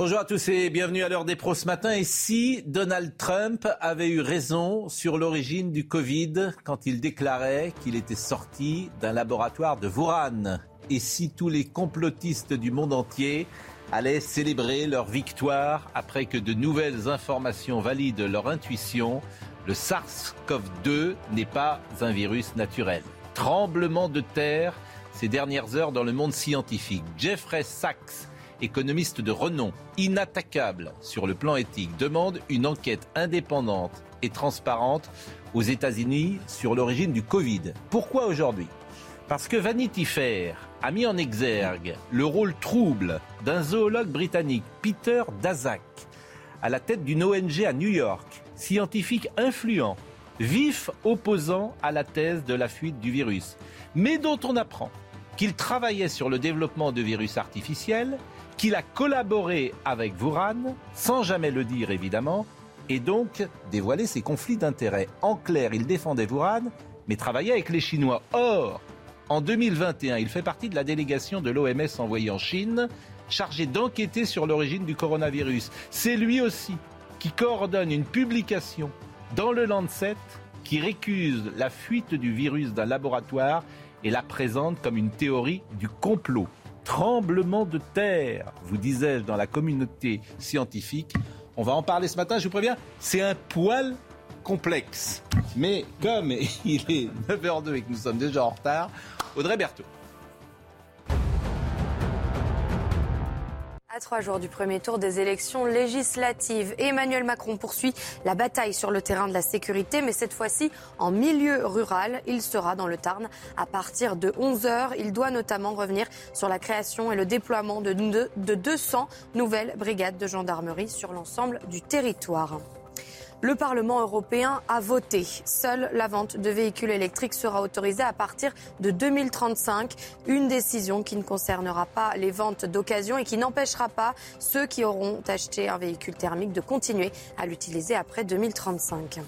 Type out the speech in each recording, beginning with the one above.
Bonjour à tous et bienvenue à l'heure des pros ce matin. Et si Donald Trump avait eu raison sur l'origine du Covid quand il déclarait qu'il était sorti d'un laboratoire de Wuhan? Et si tous les complotistes du monde entier allaient célébrer leur victoire après que de nouvelles informations valident leur intuition, le SARS-CoV-2 n'est pas un virus naturel. Tremblement de terre ces dernières heures dans le monde scientifique. Jeffrey Sachs, économiste de renom, inattaquable sur le plan éthique, demande une enquête indépendante et transparente aux États-Unis sur l'origine du Covid. Pourquoi aujourd'hui? Parce que Vanity Fair a mis en exergue le rôle trouble d'un zoologue britannique, Peter Daszak, à la tête d'une ONG à New York, scientifique influent, vif opposant à la thèse de la fuite du virus, mais dont on apprend qu'il travaillait sur le développement de virus artificiels, qu'il a collaboré avec Wuhan, sans jamais le dire évidemment, et donc dévoiler ses conflits d'intérêts. En clair, il défendait Wuhan, mais travaillait avec les Chinois. Or, en 2021, il fait partie de la délégation de l'OMS envoyée en Chine, chargée d'enquêter sur l'origine du coronavirus. C'est lui aussi qui coordonne une publication dans le Lancet qui récuse la fuite du virus d'un laboratoire et la présente comme une théorie du complot. Tremblement de terre, vous disais-je, dans la communauté scientifique. On va en parler ce matin, je vous préviens, c'est un poil complexe. Mais comme il est 9h02 et que nous sommes déjà en retard, Audrey Berthaud. Trois jours du premier tour des élections législatives, Emmanuel Macron poursuit la bataille sur le terrain de la sécurité, mais cette fois-ci en milieu rural. Il sera dans le Tarn à partir de 11h. Il doit notamment revenir sur la création et le déploiement de 200 nouvelles brigades de gendarmerie sur l'ensemble du territoire. Le Parlement européen a voté. Seule la vente de véhicules électriques sera autorisée à partir de 2035. Une décision qui ne concernera pas les ventes d'occasion et qui n'empêchera pas ceux qui auront acheté un véhicule thermique de continuer à l'utiliser après 2035.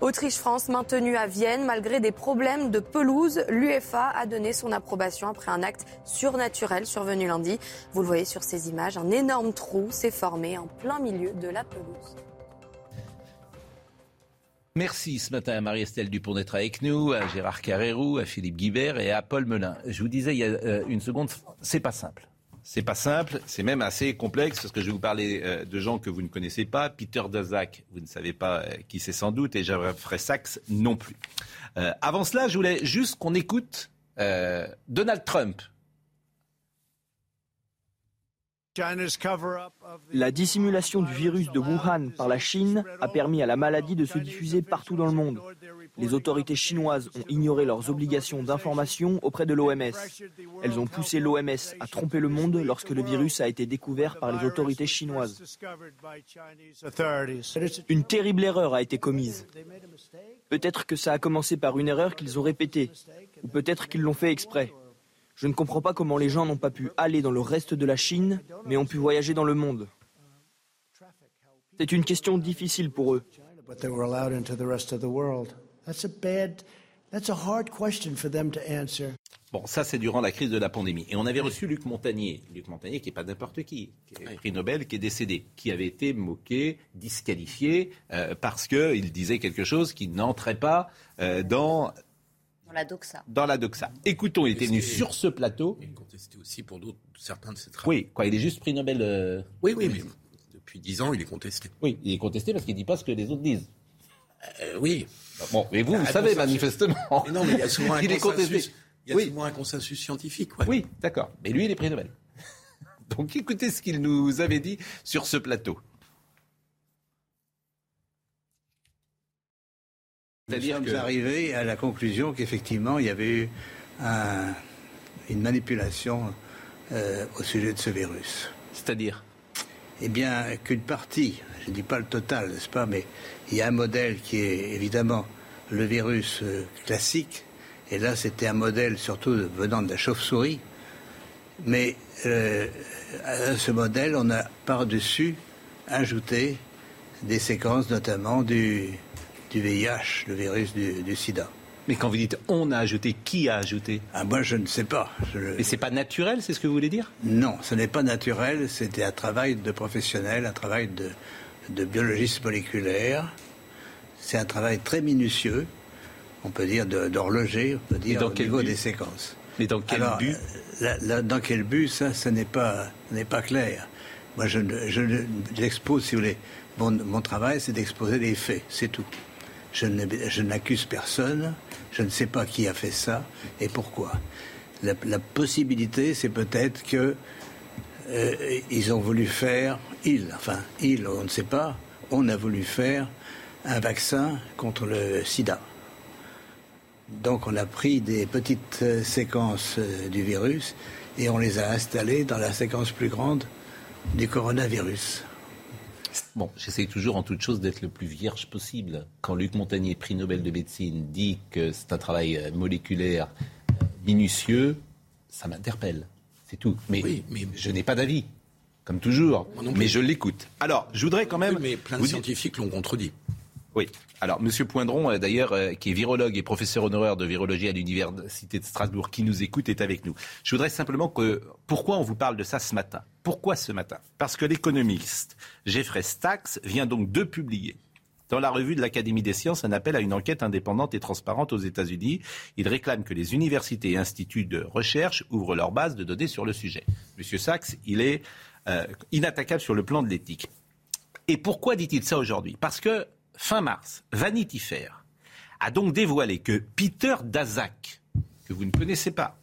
Autriche-France maintenue à Vienne malgré des problèmes de pelouse. L'UEFA a donné son approbation après un acte surnaturel survenu lundi. Vous le voyez sur ces images, un énorme trou s'est formé en plein milieu de la pelouse. Merci ce matin à Marie-Estelle Dupont d'être avec nous, à Gérard Carrérou, à Philippe Guibert et à Paul Melun. Je vous disais il y a euh, une seconde, c'est pas simple. C'est pas simple, c'est même assez complexe parce que je vais vous parler euh, de gens que vous ne connaissez pas. Peter Daszak, vous ne savez pas euh, qui c'est sans doute, et Jeffrey Sachs non plus. avant cela, je voulais juste qu'on écoute Donald Trump la dissimulation du virus de Wuhan par la Chine a permis à la maladie de se diffuser partout dans le monde. Les autorités chinoises ont ignoré leurs obligations d'information auprès de l'OMS. Elles ont poussé l'OMS à tromper le monde lorsque le virus a été découvert par les autorités chinoises. Une terrible erreur a été commise. Peut-être que ça a commencé par une erreur qu'ils ont répétée, ou peut-être qu'ils l'ont fait exprès. Je ne comprends pas comment les gens n'ont pas pu aller dans le reste de la Chine, mais ont pu voyager dans le monde. C'est une question difficile pour eux. Bon, ça c'est durant la crise de la pandémie. Et on avait reçu Luc Montagnier. Luc Montagnier qui n'est pas n'importe qui, qui est prix Nobel, qui est décédé, qui avait été moqué, disqualifié, euh, parce qu'il disait quelque chose qui n'entrait pas euh, dans dans la doxa. Dans la doxa. Écoutons, il était venu sur ce plateau. Il est contesté aussi pour certains de ses travaux. Oui, quoi, il est juste prix Nobel. Euh, oui, oui, mais depuis dix ans, il est contesté. Oui, il est contesté parce qu'il ne dit pas ce que les autres disent. Euh, oui. Bon, mais vous, vous ah, savez manifestement. Mais non, mais il y a souvent un, consensus, Il y a souvent un consensus scientifique. Oui, d'accord. Mais lui, il est prix Nobel. Donc écoutez ce qu'il nous avait dit sur ce plateau. Nous sommes arrivés à la conclusion qu'effectivement, il y avait eu un, une manipulation euh, au sujet de ce virus. C'est-à-dire? Eh bien, qu'une partie, je ne dis pas le total, n'est-ce pas, mais il y a un modèle qui est évidemment le virus euh, classique, et là c'était un modèle surtout venant de la chauve-souris, mais euh, à ce modèle, on a par-dessus ajouté des séquences notamment du, du VIH, le virus du sida. Mais quand vous dites on a ajouté, qui a ajouté? Ah, Moi, je ne sais pas. Je... Et c'est pas naturel, c'est ce que vous voulez dire? Non, ce n'est pas naturel. C'était un travail de professionnel, un travail de, de biologiste moléculaire. C'est un travail très minutieux, on peut dire d'horloger, on peut dire au niveau des séquences. Mais dans quel but? euh, Dans quel but? Ça, ce n'est pas, pas clair. Moi, je, je, j'expose, si vous voulez, mon, mon travail, c'est d'exposer les faits, c'est tout. Je n'accuse personne, je ne sais pas qui a fait ça et pourquoi. La, possibilité, c'est peut-être que euh, ils ont voulu faire, ils, enfin, ils, on ne sait pas, on a voulu faire un vaccin contre le sida. Donc on a pris des petites euh, séquences euh, du virus et on les a installées dans la séquence plus grande du coronavirus. Bon, j'essaye toujours en toute chose d'être le plus vierge possible. Quand Luc Montagnier, prix Nobel de médecine, dit que c'est un travail euh, moléculaire euh, minutieux, ça m'interpelle. C'est tout. Mais, je n'ai pas d'avis, comme toujours. Mais je l'écoute. Alors, je voudrais quand même. mais plein de scientifiques l'ont contredit. Oui. Alors, Monsieur Poindron, euh, d'ailleurs, euh, qui est virologue et professeur honoraire de virologie à l'Université de Strasbourg, qui nous écoute, est avec nous. Je voudrais simplement que... Pourquoi on vous parle de ça ce matin? Pourquoi ce matin? Parce que l'économiste Jeffrey Stax vient donc de publier dans la revue de l'Académie des sciences un appel à une enquête indépendante et transparente aux États-Unis. Il réclame que les universités et instituts de recherche ouvrent leur base de données sur le sujet. Monsieur Sachs, il est euh, inattaquable sur le plan de l'éthique. Et pourquoi dit-il ça aujourd'hui? Parce que fin mars, Vanity Fair a donc dévoilé que Peter Daszak, que vous ne connaissez pas,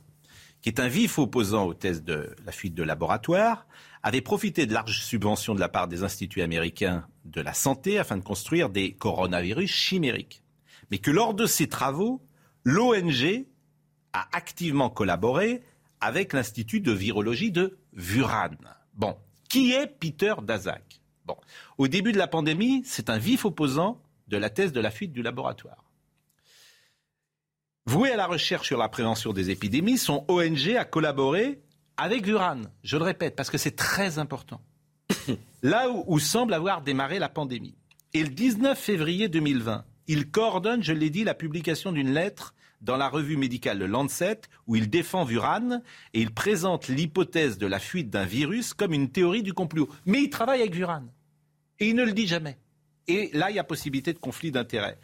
qui est un vif opposant aux thèses de la fuite de laboratoire, avait profité de larges subventions de la part des instituts américains de la santé afin de construire des coronavirus chimériques. Mais que lors de ces travaux, l'ONG a activement collaboré avec l'Institut de virologie de Vuran. Bon, qui est Peter Daszak? Bon. Au début de la pandémie, c'est un vif opposant de la thèse de la fuite du laboratoire. Voué à la recherche sur la prévention des épidémies, son ONG a collaboré avec Vuran. Je le répète, parce que c'est très important. Là où, où, semble avoir démarré la pandémie. Et le 19 février 2020, il coordonne, je l'ai dit, la publication d'une lettre dans la revue médicale Le Lancet, où il défend Vuran et il présente l'hypothèse de la fuite d'un virus comme une théorie du complot. Mais il travaille avec Vuran. Et il ne le dit jamais. Et là, il y a possibilité de conflit d'intérêts.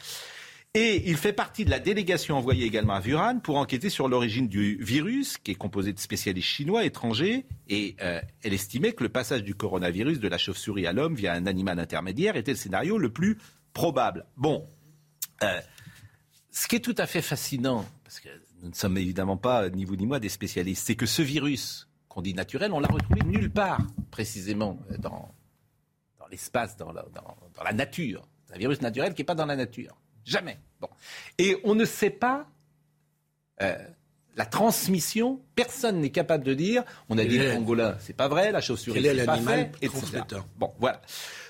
Et il fait partie de la délégation envoyée également à Vuran pour enquêter sur l'origine du virus, qui est composé de spécialistes chinois étrangers. Et euh, elle estimait que le passage du coronavirus de la chauve-souris à l'homme via un animal intermédiaire était le scénario le plus probable. Bon, euh, ce qui est tout à fait fascinant, parce que nous ne sommes évidemment pas, ni vous ni moi, des spécialistes, c'est que ce virus qu'on dit naturel, on l'a retrouvé nulle part, précisément, dans, l'espace, dans la, nature. C'est un virus naturel qui n'est pas dans la nature. Jamais. Bon. Et on ne sait pas euh, la transmission. Personne n'est capable de dire. On a dit le pangolin, c'est pas vrai. La chaussure, c'est pas vrai. Bon, voilà.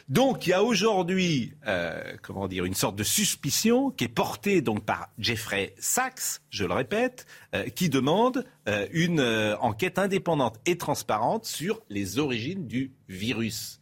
Donc il y a aujourd'hui, euh, comment dire, une sorte de suspicion qui est portée donc par Jeffrey Sachs, je le répète, euh, qui demande une enquête indépendante et transparente sur les origines du virus.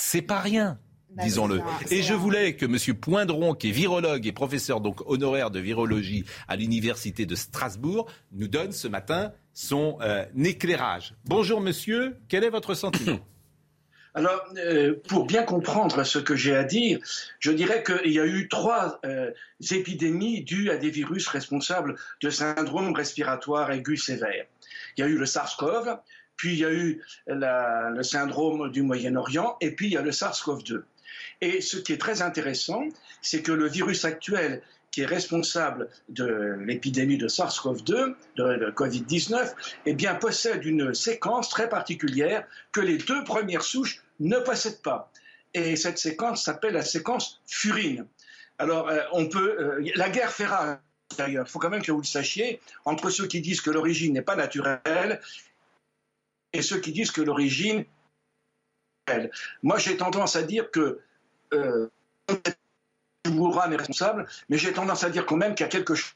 C'est pas rien. Bah, disons-le. Et je voulais que M. Poindron, qui est virologue et professeur donc honoraire de virologie à l'université de Strasbourg, nous donne ce matin son euh, éclairage. Bonjour monsieur, quel est votre sentiment? Alors, euh, pour bien comprendre ce que j'ai à dire, je dirais qu'il y a eu trois euh, épidémies dues à des virus responsables de syndrome respiratoire aigu sévère. Il y a eu le SARS-CoV, puis il y a eu le syndrome du Moyen-Orient, et puis il y a le SARS-CoV-2. Et ce qui est très intéressant, c'est que le virus actuel qui est responsable de l'épidémie de SARS-CoV-2, de, Covid-19, eh bien, possède une séquence très particulière que les deux premières souches ne possèdent pas. Et cette séquence s'appelle la séquence furine. Alors, euh, on peut, euh, la guerre fait rage d'ailleurs. Il faut quand même que vous le sachiez, entre ceux qui disent que l'origine n'est pas naturelle et ceux qui disent que l'origine est Moi, j'ai tendance à dire que euh, est responsable, mais j'ai tendance à dire quand même qu'il y a quelque chose.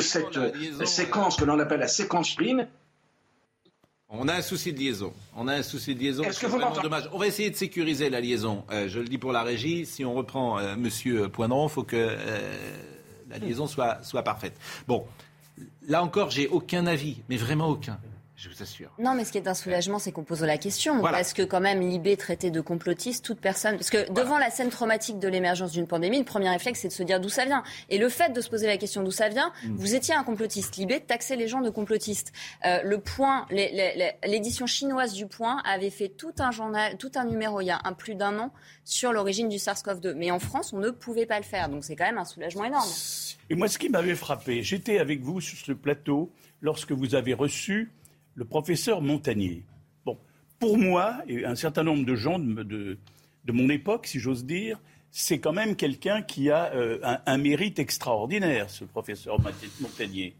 Cette séquence que l'on appelle la séquence spleen, on a un souci de liaison. On a un souci de liaison. Est-ce que vous dommage. On va essayer de sécuriser la liaison. Euh, je le dis pour la régie. Si on reprend euh, Monsieur Poindron, il faut que euh, la liaison soit, soit parfaite. Bon, là encore, j'ai aucun avis, mais vraiment aucun je vous assure. Non, mais ce qui est un soulagement, c'est qu'on pose la question. Parce que quand même, Libé traité de complotiste toute personne. Parce que devant la scène traumatique de l'émergence d'une pandémie, le premier réflexe, c'est de se dire d'où ça vient. Et le fait de se poser la question d'où ça vient, mm. vous étiez un complotiste. Libé taxait les gens de complotistes. Euh, le point, l'édition chinoise du Point avait fait tout un journal, tout un numéro il y a un, plus d'un an sur l'origine du SARS-CoV-2. Mais en France, on ne pouvait pas le faire. Donc c'est quand même un soulagement énorme. Et moi, ce qui m'avait frappé, j'étais avec vous sur ce plateau lorsque vous avez reçu le professeur Montagnier. Bon, pour moi, et un certain nombre de gens de, mon époque, si j'ose dire, c'est quand même quelqu'un qui a euh, un, mérite extraordinaire, ce professeur Montagnier.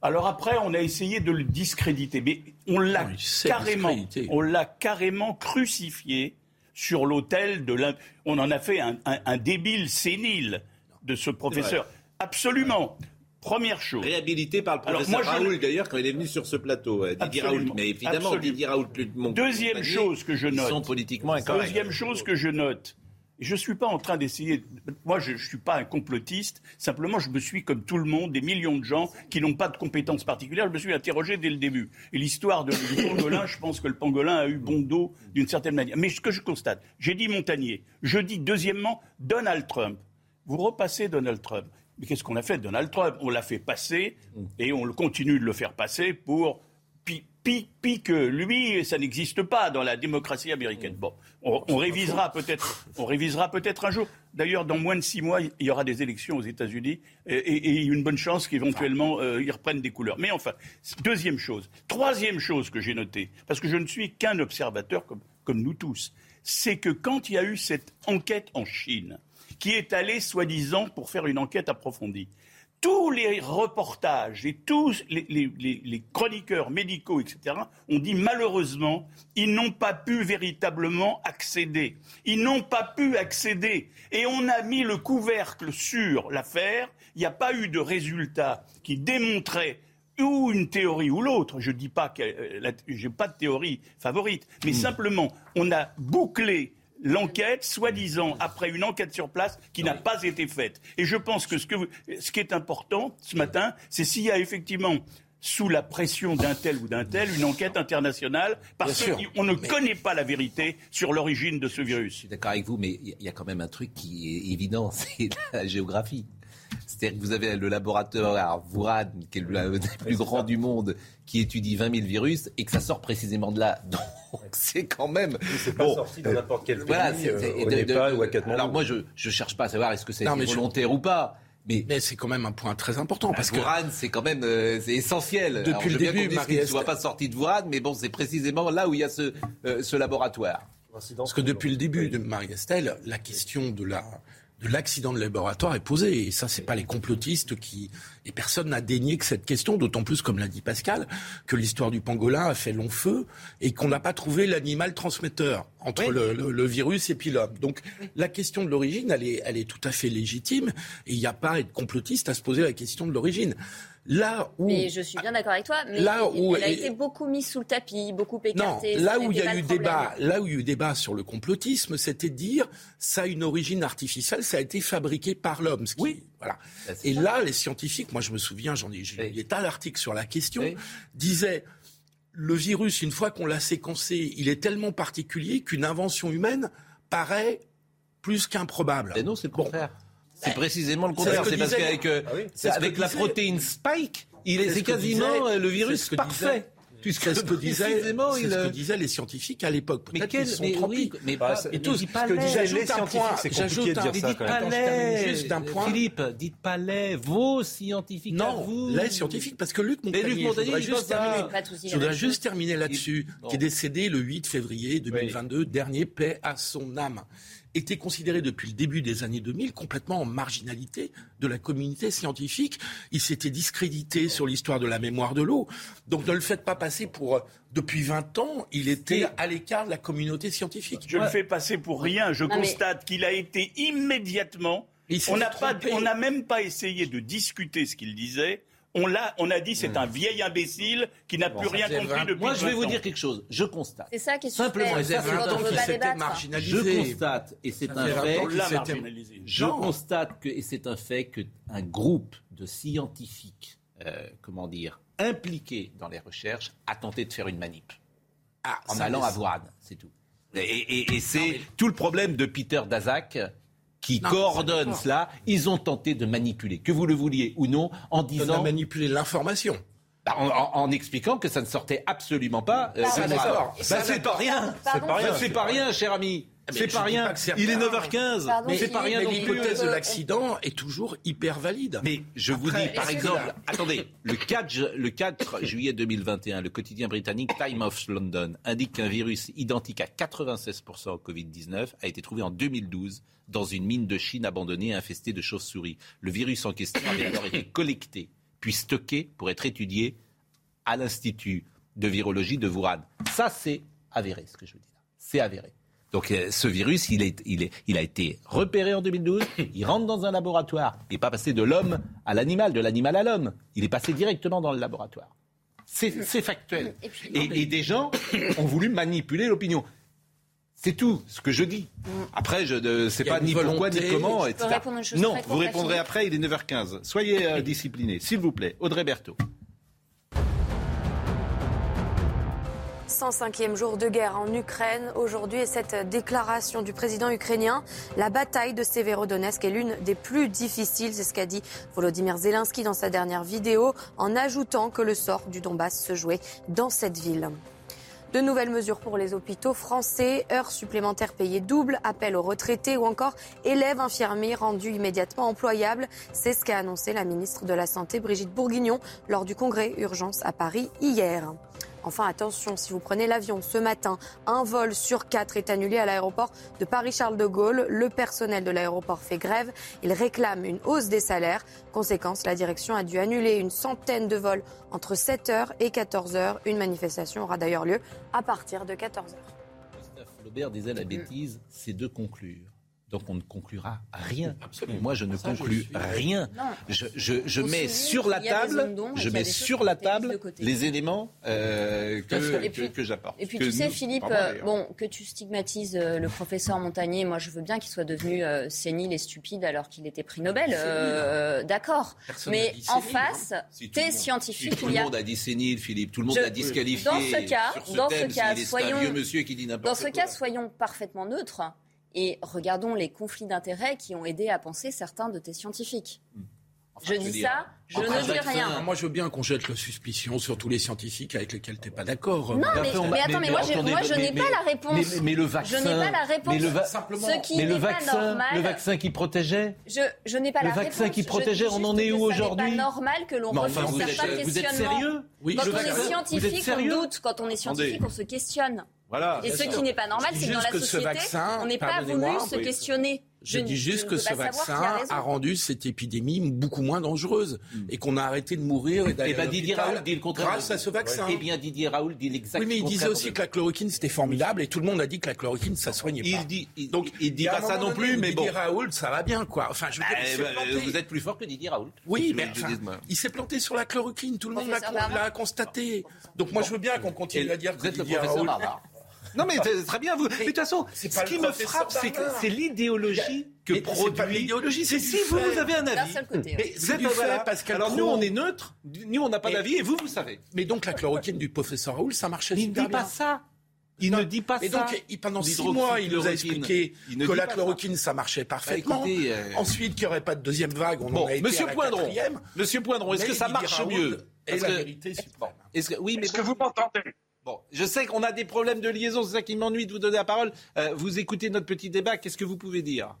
Alors après, on a essayé de le discréditer, mais on l'a carrément, on l'a carrément crucifié sur l'autel de l'un. On en a fait un, un débile sénile de ce professeur. Absolument. Première chose. Réhabilité par le professeur Raoul, d'ailleurs, quand il est venu sur ce plateau. Euh, Didier Raoul. Mais évidemment, Didier Raoul, plus de monde. Deuxième chose que je note. sont politiquement Deuxième chose que je note. Je ne suis pas en train d'essayer. Moi, je ne suis pas un complotiste. Simplement, je me suis, comme tout le monde, des millions de gens qui n'ont pas de compétences particulières. Je me suis interrogé dès le début. Et l'histoire du pangolin, je pense que le pangolin a eu bon dos d'une certaine manière. Mais ce que je constate, j'ai dit Montagnier. Je dis, deuxièmement, Donald Trump. Vous repassez Donald Trump. Mais qu'est-ce qu'on a fait? Donald Trump On l'a fait passer et on continue de le faire passer pour pi, que lui, ça n'existe pas dans la démocratie américaine. Bon, on, révisera peut-être, on révisera peut-être un jour. D'ailleurs, dans moins de six mois, il y aura des élections aux États-Unis et, et, une bonne chance qu'éventuellement euh, ils reprennent des couleurs. Mais enfin, deuxième chose, troisième chose que j'ai notée, parce que je ne suis qu'un observateur comme, comme nous tous, c'est que quand il y a eu cette enquête en Chine, qui est allé, soi-disant, pour faire une enquête approfondie. Tous les reportages et tous les, chroniqueurs médicaux, etc., ont dit malheureusement, ils n'ont pas pu véritablement accéder. Ils n'ont pas pu accéder. Et on a mis le couvercle sur l'affaire. Il n'y a pas eu de résultat qui démontrait ou une théorie ou l'autre. Je ne dis pas que euh, j'ai pas de théorie favorite, mais hmm. simplement on a bouclé l'enquête, soi-disant, après une enquête sur place qui n'a pas été faite. Et je pense que ce, que ce qui est important ce matin, c'est s'il y a effectivement sous la pression d'un tel ou d'un tel, une enquête internationale, parce qu'on ne connaît pas la vérité sur l'origine de ce virus. Je suis d'accord avec vous, mais il y a quand même un truc qui est évident, c'est la géographie. C'est-à-dire que vous avez le laboratoire à Wuhan, qui est le plus grand du monde, qui étudie 20 000 virus, et que ça sort précisément de là. Donc c'est quand même. C'est pas sorti de n'importe quel pays, voilà, euh, ou à Alors moi, je ne cherche pas à savoir est-ce que c'est volontaire ou pas. Mais, mais c'est quand même un point très important parce que Wuhan, c'est quand même euh, c'est essentiel. Depuis le début, Marie ne soit pas sorti de Wuhan, mais bon, c'est précisément là où il y a ce, euh, ce laboratoire. Parce que depuis le début de Marie-Estelle, la question de la l'accident de laboratoire est posé. Et ça, c'est pas les complotistes qui... Et personne n'a dénié que cette question, d'autant plus, comme l'a dit Pascal, que l'histoire du pangolin a fait long feu et qu'on n'a pas trouvé l'animal transmetteur entre le, virus et puis l'homme. Donc la question de l'origine, elle est, elle est tout à fait légitime et il n'y a pas à être complotiste à se poser la question de l'origine. Là où, mais je suis bien d'accord avec toi, mais là où, elle a été beaucoup mise sous le tapis, beaucoup écartée. Non, là où il y a eu débat, là où il y a eu débat sur le complotisme, c'était de dire ça a une origine artificielle, ça a été fabriqué par l'homme. Oui, voilà. Bah, Et là, les scientifiques, moi je me souviens, j'en ai, oui. il y a un article sur la question, disaient le virus, une fois qu'on l'a séquencé, il est tellement particulier qu'une invention humaine paraît plus qu'improbable. Et non, c'est le contraire. C'est précisément le contraire. C'est parce qu'avec euh, ah avec la protéine spike, il est, quasiment euh, le virus parfait. C'est ce que disaient, ce que disaient les scientifiques à l'époque. Mais quels sont mais, oui, mais, pas, mais tous, ce que disaient les scientifiques, c'est compliqué de dire ça. Quand même. juste d'un point. Philippe, dites pas les, vos scientifiques. Non, vous. les scientifiques, parce que Luc Montagnier, je voudrais juste terminer, je voudrais juste terminer là-dessus, qui est décédé le 8 février 2022, dernier paix à son âme. Était considéré depuis le début des années 2000 complètement en marginalité de la communauté scientifique. Il s'était discrédité sur l'histoire de la mémoire de l'eau. Donc ne le faites pas passer pour... Depuis 20 ans, il était à l'écart de la communauté scientifique. Je le fais passer pour rien. Je constate qu'il a été immédiatement... On n'a même pas essayé de discuter ce qu'il disait on a, on a dit c'est un vieil imbécile qui n'a plus rien compris depuis Moi, je vais vous dire quelque chose. Je constate. C'est ça qui est Simplement, super. Je constate, et c'est un fait. Je constate que, et c'est un fait, qu'un groupe de scientifiques, euh, comment dire, impliqués dans les recherches, a tenté de faire une manip. Ah, en allant à Wuhan, c'est tout. Et, c'est tout le problème de Peter Daszak qui coordonnent cela, ils ont tenté de manipuler, que vous le vouliez ou non, en disant... De manipuler l'information. Bah, en, expliquant que ça ne sortait absolument pas. Euh, d'accord. Bah, c'est pas rien. C'est pas rien, cher ami. C'est pas rien. Il est 9h15. mais c'est pas rien. L'hypothèse de l'accident est toujours hyper valide. Mais je vous dis, par exemple, attendez, le 4, le 4 juillet 2021, le quotidien britannique Time of London indique qu'un virus identique à 96% au Covid-19 a été trouvé en 2012 dans une mine de Chine abandonnée et infestée de chauves-souris. Le virus en question avait alors été collecté, puis stocké pour être étudié à l'Institut de virologie de Wuhan. Ça, c'est avéré, ce que je vous dis là. C'est avéré. Donc euh, ce virus, il, est, il, est, il, a été repéré en 2012, il rentre dans un laboratoire, il n'est pas passé de l'homme à l'animal, de l'animal à l'homme, il est passé directement dans le laboratoire. C'est factuel. Et, des gens ont voulu manipuler l'opinion. C'est tout ce que je dis. Mm. Après, je ne sais pas ni pourquoi ni comment, etc. Non, vous répondrez après, il est 9h15. Soyez euh, disciplinés, s'il vous plaît. Audrey Berthaud. 105e jour de guerre en Ukraine aujourd'hui et cette déclaration du président ukrainien, la bataille de Severodonetsk est l'une des plus difficiles, c'est ce qu'a dit Volodymyr Zelensky dans sa dernière vidéo en ajoutant que le sort du Donbass se jouait dans cette ville. De nouvelles mesures pour les hôpitaux français, heures supplémentaires payées double, appel aux retraités ou encore élèves infirmiers rendus immédiatement employables. C'est ce qu'a annoncé la ministre de la Santé Brigitte Bourguignon lors du congrès Urgence à Paris hier. Enfin, attention, si vous prenez l'avion ce matin, un vol sur quatre est annulé à l'aéroport de Paris-Charles de Gaulle. Le personnel de l'aéroport fait grève. Il réclame une hausse des salaires. Conséquence, la direction a dû annuler une centaine de vols entre 7h et 14h. Une manifestation aura d'ailleurs lieu à partir de 14h. Christophe Laubert disait la bêtise, c'est de conclure. Donc on ne conclura rien. Absolument. Moi, je ne conclus rien. Je, mets sur la table, je mets sur la table les éléments euh, que, j'apporte. Et puis tu sais, Philippe, euh, bon, que tu stigmatises euh, le professeur Montagnier, moi je veux bien qu'il soit devenu sénile et stupide alors qu'il était prix Nobel. D'accord. Mais en face, t'es scientifique. Tout le monde a dit sénile, Philippe. Tout le monde a disqualifié. Dans ce cas, dans ce cas, soyons, dans ce cas, soyons parfaitement neutres et regardons les conflits d'intérêts qui ont aidé à penser certains de tes scientifiques. Je dis ça, je ne dis rien. Moi, je veux bien qu'on jette la suspicion sur tous les scientifiques avec lesquels tu n'es pas d'accord. Non, mais, attends, mais, moi, je n'ai pas la réponse. Mais, le vaccin. Je n'ai pas la réponse. Mais le, Ce qui le vaccin, le vaccin qui protégeait. Je, je n'ai pas la réponse. Le vaccin qui protégeait, on en est où aujourd'hui C'est normal que l'on refuse certains questionnements. Vous êtes sérieux? Oui, Quand on est scientifique, on doute. Quand on est scientifique, on se questionne. Et ce qui n'est pas normal, c'est que dans la société, on n'est pas voulu se questionner. Je, dis juste que ce vaccin a, rendu cette épidémie beaucoup moins dangereuse hmm. et qu'on a arrêté de mourir et d'aller eh ben, Didier Raoult dit le contraire grâce à ce vaccin. Eh bien, Didier Raoult dit l'exact Oui, mais il disait aussi que la chloroquine c'était formidable et tout le monde a dit que la chloroquine ça soignait pas. Il dit, donc il dit pas ça non plus, mais Didier Raoult ça va bien quoi. Enfin, je veux dire, eh ben, vous êtes plus fort que Didier Raoult. Oui, mais il s'est planté sur la chloroquine, tout le monde l'a constaté. Donc moi je veux bien qu'on continue à dire que Didier Raoult. Non, mais très bien. Vous... Mais de toute façon, ce qui me frappe, c'est l'idéologie que produit. l'idéologie, c'est si vous, vous avez un avis. Mais vous êtes fait, Pascal. Alors nous, on est neutre. Nous, on n'a pas d'avis, et vous, vous savez. Mais donc la chloroquine du professeur Raoul, ça marchait super bien. Il ne dit pas ça. Il ne dit pas ça. Et donc, pendant six mois, il nous a expliqué que la chloroquine, ça marchait parfaitement. Euh, Ensuite, qu'il n'y aurait pas de deuxième vague. On bon, en a été Monsieur à la Poindron, Monsieur Poindron, est-ce que ça marche mieux Est-ce que, oui, mais est-ce que vous m'entendez Bon, je sais qu'on a des problèmes de liaison, c'est ça qui m'ennuie de vous donner la parole. Euh, vous écoutez notre petit débat, qu'est-ce que vous pouvez dire?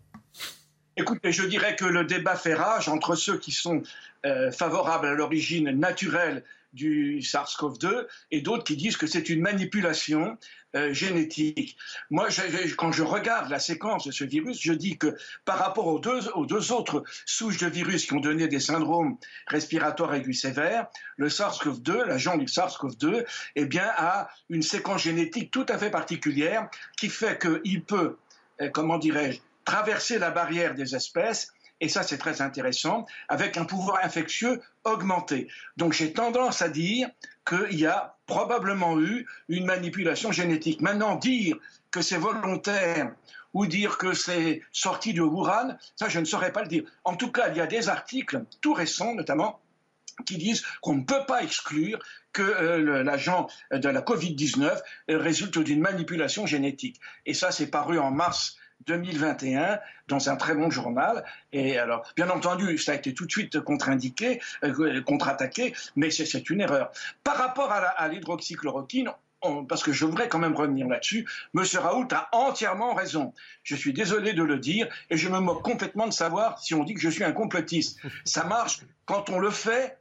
Écoutez, je dirais que le débat fait rage entre ceux qui sont euh, favorables à l'origine naturelle du SARS-CoV-2 et d'autres qui disent que c'est une manipulation euh, génétique. Moi, quand je regarde la séquence de ce virus, je dis que par rapport aux deux, aux deux autres souches de virus qui ont donné des syndromes respiratoires aigus sévères, le SARS-CoV-2, l'agent du SARS-CoV-2, eh bien, a une séquence génétique tout à fait particulière qui fait qu'il peut, euh, comment dirais-je, traverser la barrière des espèces et ça c'est très intéressant, avec un pouvoir infectieux augmenté. Donc j'ai tendance à dire qu'il y a probablement eu une manipulation génétique. Maintenant, dire que c'est volontaire ou dire que c'est sorti de Wuhan, ça je ne saurais pas le dire. En tout cas, il y a des articles tout récents notamment qui disent qu'on ne peut pas exclure que euh, l'agent de la Covid-19 résulte d'une manipulation génétique. Et ça, c'est paru en mars 2021 dans un très bon journal. Et alors, bien entendu, ça a été tout de suite contre-indiqué, euh, contre-attaqué, mais c'est une erreur. Par rapport à l'hydroxychloroquine, parce que je voudrais quand même revenir là-dessus, M. Raoult a entièrement raison. Je suis désolé de le dire et je me moque complètement de savoir si on dit que je suis un complotiste. Ça marche quand on le fait